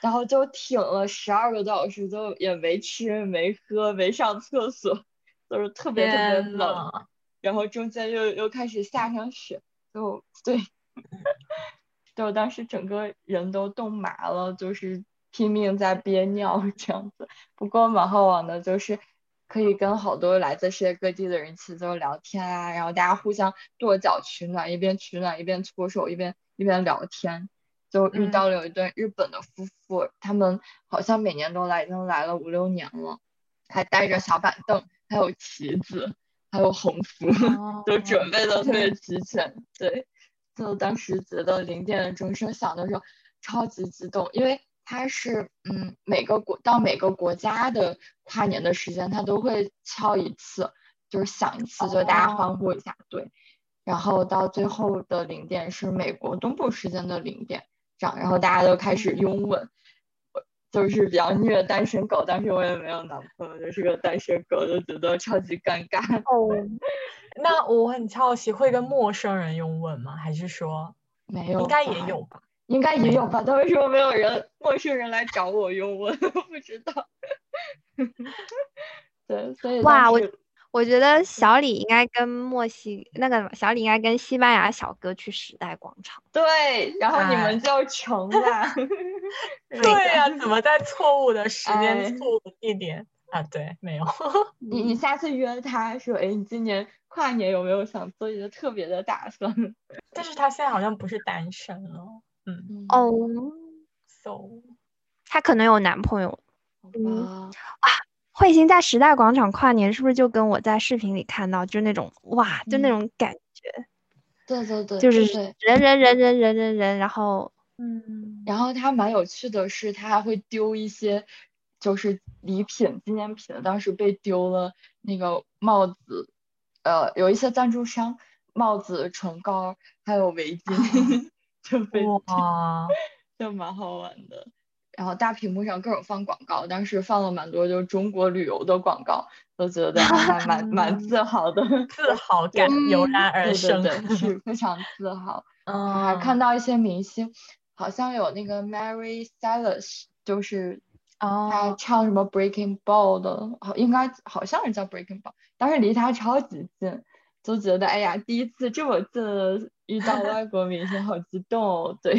然后就挺了十二个多小时，就也没吃没喝没上厕所，就是特别特别冷，然后中间又又开始下上雪，就对，就当时整个人都冻麻了，就是拼命在憋尿 这样子。不过蛮好玩的，就是可以跟好多来自世界各地的人一起就聊天啊，然后大家互相跺脚取暖，一边取暖一边搓手，一边一边聊天。就遇到了有一对日本的夫妇，他们好像每年都来，已经来了五六年了，还带着小板凳，还有旗子，还有横幅，都准备的特别齐全。对，就当时觉得零点的钟声响的时候，超级激动，因为它是嗯每个国到每个国家的跨年的时间，它都会敲一次，就是响一次，就大家欢呼一下。对，然后到最后的零点是美国东部时间的零点。这样然后大家都开始拥吻，就是比较虐单身狗，但是我也没有男朋友，就是个单身狗，就觉得超级尴尬。哦，那我很好奇，会跟陌生人拥吻吗？还是说没有？应该也有吧？应该也有吧？但为什么没有人陌生人来找我用，我都？不知道。对，所以哇我。我觉得小李应该跟墨西那个小李应该跟西班牙小哥去时代广场。对，然后你们就穷了。对呀，怎么在错误的时间、错误的地点啊？对，没有。你你下次约他说，哎，你今年跨年有没有想做一个特别的打算？但是他现在好像不是单身了。嗯。哦。So，她可能有男朋友。嗯啊。彗星在时代广场跨年，是不是就跟我在视频里看到，就那种哇，就那种感觉？对对对，就是人人人人人人人，然后嗯，然后他蛮有趣的是，他还会丢一些就是礼品、纪念品。当时被丢了那个帽子，呃，有一些赞助商帽子、唇膏还有围巾，就被哇，就蛮好玩的。然后大屏幕上各种放广告，当时放了蛮多，就是中国旅游的广告，都觉得还蛮蛮 自豪的，自豪感油然而生，对对对，是 非常自豪。嗯，还看到一些明星，好像有那个 Mary Cyrus，就是他唱什么 Breaking Ball 的，好应该好像是叫 Breaking Ball，当时离他超级近，就觉得哎呀，第一次这么近遇到外国明星，好激动哦，对，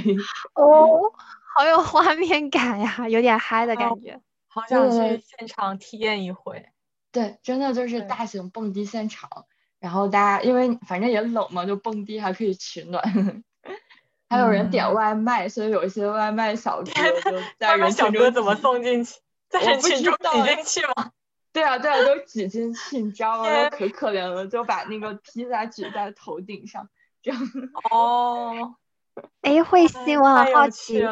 哦。好有画面感呀，有点嗨的感觉，好想去现场体验一回。对，真的就是大型蹦迪现场，然后大家因为反正也冷嘛，就蹦迪还可以取暖，还有人点外卖，所以有一些外卖小哥就在人群中怎么送进去？在人群中挤进去吗？对啊，对啊，都挤进去，你知道吗？可可怜了，就把那个披萨举在头顶上，这样。哦。哎，慧心，我很好奇。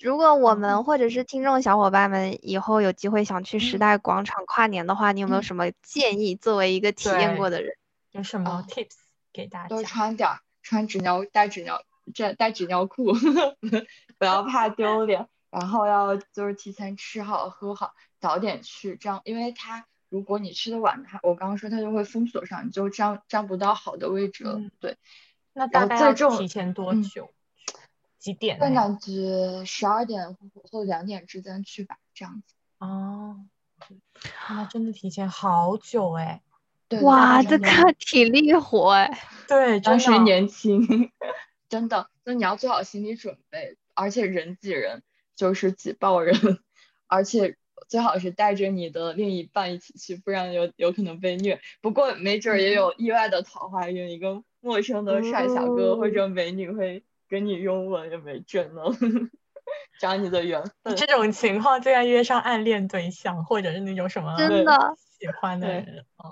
如果我们或者是听众小伙伴们以后有机会想去时代广场跨年的话，你有没有什么建议？作为一个体验过的人，有什么 tips 给大家？多穿点，穿纸尿带纸尿这带纸尿裤，不要怕丢脸。然后要就是提前吃好喝好，早点去，这样，因为它如果你去的晚，它我刚刚说它就会封锁上，你就占占不到好的位置了。对，那大概要提前多久？几点？我感觉十二点或两点之间去吧，这样子。哦，那真的提前好久哎。对，哇，这个体力活哎。对，当时年轻，真的，那你要做好心理准备，而且人挤人就是挤爆人，而且最好是带着你的另一半一起去，不然有有可能被虐。不过没准也有意外的桃花运，一个陌生的帅小哥或者美女会。跟你拥吻也没准呢，找你的缘分。这种情况就要约上暗恋对象，或者是那种什么真的喜欢的人啊。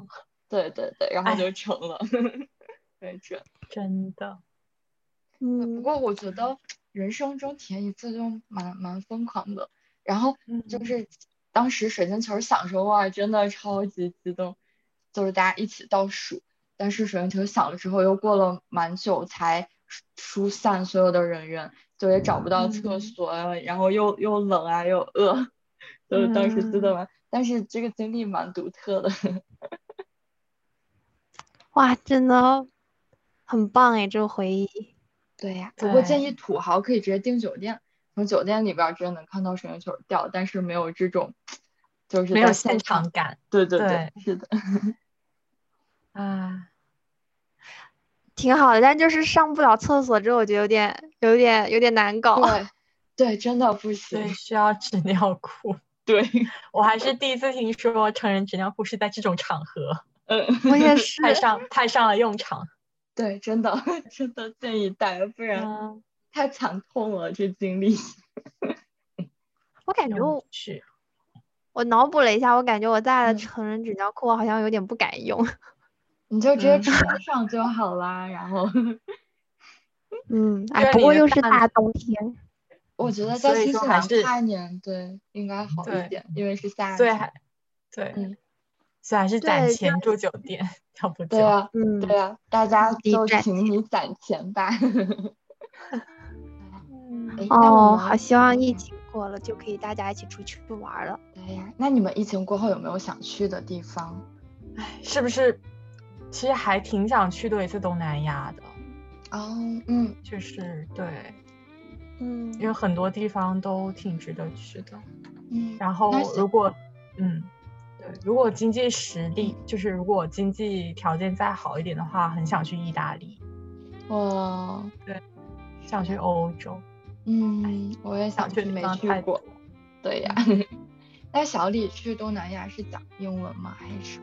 对对对，然后就成了，没准。真的。嗯。不过我觉得人生中体验一次就蛮蛮疯狂的。然后就是当时水晶球响的时候哇，真的超级激动，就是大家一起倒数。但是水晶球响了之后，又过了蛮久才。疏散所有的人员，就也找不到厕所，然后又又冷啊，又饿，就当时记得吗？但是这个经历蛮独特的。哇，真的很棒哎，这个回忆。对呀，不过建议土豪可以直接订酒店，从酒店里边真的能看到水晶球掉，但是没有这种，就是没有现场场。感对对对是的。啊。挺好的，但就是上不了厕所，之后我觉得有点有点有点难搞。对 对，真的不行对，。需要纸尿裤。对，我还是第一次听说成人纸尿裤是在这种场合嗯，我也是，派上派上了用场。对，真的真的建议带，不然嗯，太惨痛了，这经历。我感觉我是我脑补了一下，我感觉我带嗯的成人纸尿裤好像有点不敢用。你就直接嗯穿上就好啦。然后 嗯，哎，不过又是大冬天。我觉得在新西兰说还是跨年，对，应该好一点，因为是夏天。所以还对，嗯所以还是攒钱住酒店，要不就对啊，嗯，对啊，大家就自己攒请你攒钱吧。哦，好希望疫情过了就可以大家一起出去玩了。对呀，那你们疫情过后有没有想去的地方？哎，是不是？其实还挺想去多一次东南亚的，哦，嗯就是对，嗯因为很多地方都挺值得去的。嗯，然后如果，嗯，对，如果经济实力，就是如果经济条件再好一点的话，很想去意大利，我想去欧洲，嗯，我也想去，没去过。。对呀，那小李去东南亚是讲英文吗？还是？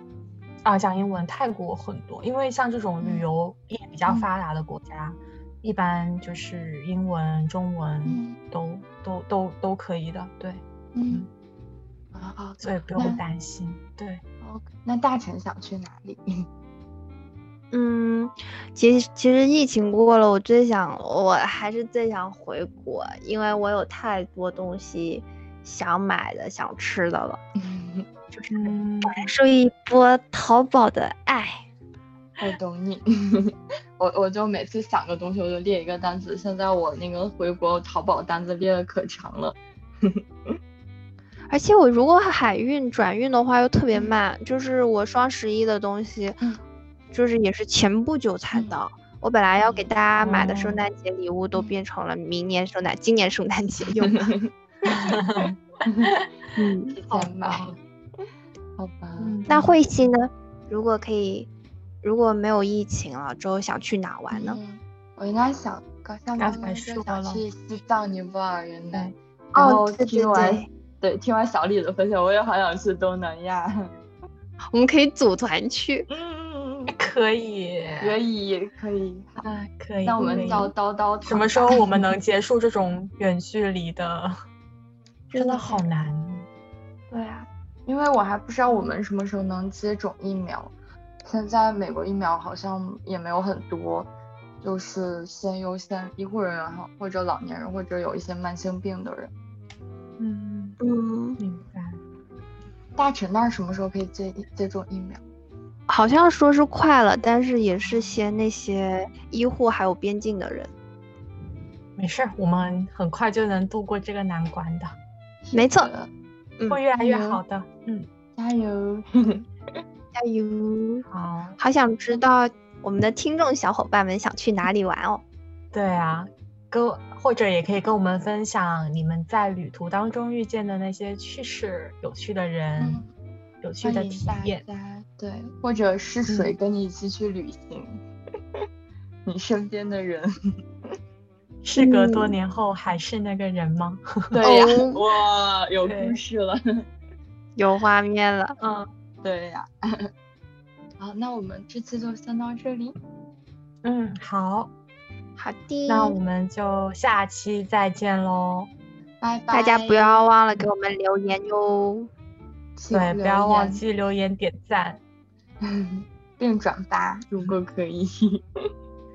啊，讲英文，泰国很多，因为像这种旅嗯游业比较嗯发达的国家，一般就是英文、中文嗯都、都都都可以的，对，嗯，啊好的，所以不用担心。对，OK，那大臣想去哪里？嗯，其实其实疫情过了，我最想我还是最想回国，因为我有太多东西想买的、想吃的了，就是受一波淘宝的爱。我懂你，我我就每次想个东西我就列一个单子，现在我那个回国淘宝单子列的可长了。而且我如果海运转运的话又特别慢，就是我双十一的东西，嗯就是也是前不久才嗯到。我本来要给大家买的圣哦诞节礼物都嗯变成了明年圣诞、今年圣诞节用的。嗯，提好前买吧，好吧。嗯那慧熙呢？如果可以，如果没有疫情了之后，想去哪玩呢？嗯我应该想，刚像刚才刚刚就说了想去西藏、尼泊尔、云南。哦后对对听完对对听完小李的分享，我也好想去东南亚。我们可以组团去。嗯，可以，可以可以。啊，可以。那我们叫叨叨。什么时候我们能结束这种远距离的？真的好难。对啊，因为我还不知道我们什么时候能接种疫苗。现在美国疫苗好像也没有很多，就是先优先医护人员哈，或者老年人，或者有一些慢性病的人。嗯，嗯，明白。大臣那儿什么时候可以接接种疫苗？好像说是快了，但是也是先那些医护还有边境的人。没事儿，我们很快就能度过这个难关的，没错，会越来越好的。嗯，加油！加油！好。好想知道我们的听众小伙伴们想去哪里玩哦。对啊，跟或者也可以跟我们分享你们在旅途当中遇见的那些趣事、有趣的人、嗯有趣的体验。对，或者是谁嗯跟你一起去旅行？你身边的人，事隔多嗯年后还是那个人吗？对呀、哦哇，有故事了。有画面了，嗯对呀、好，那我们这次就先到这里，嗯，好，好的。那我们就下期再见喽。拜拜。大家不要忘了给我们留言哟。对，不要忘记留言点赞。并转发，如果可以。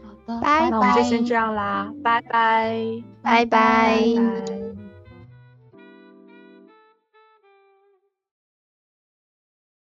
好的，拜那我们就先这样啦，拜拜，拜拜拜拜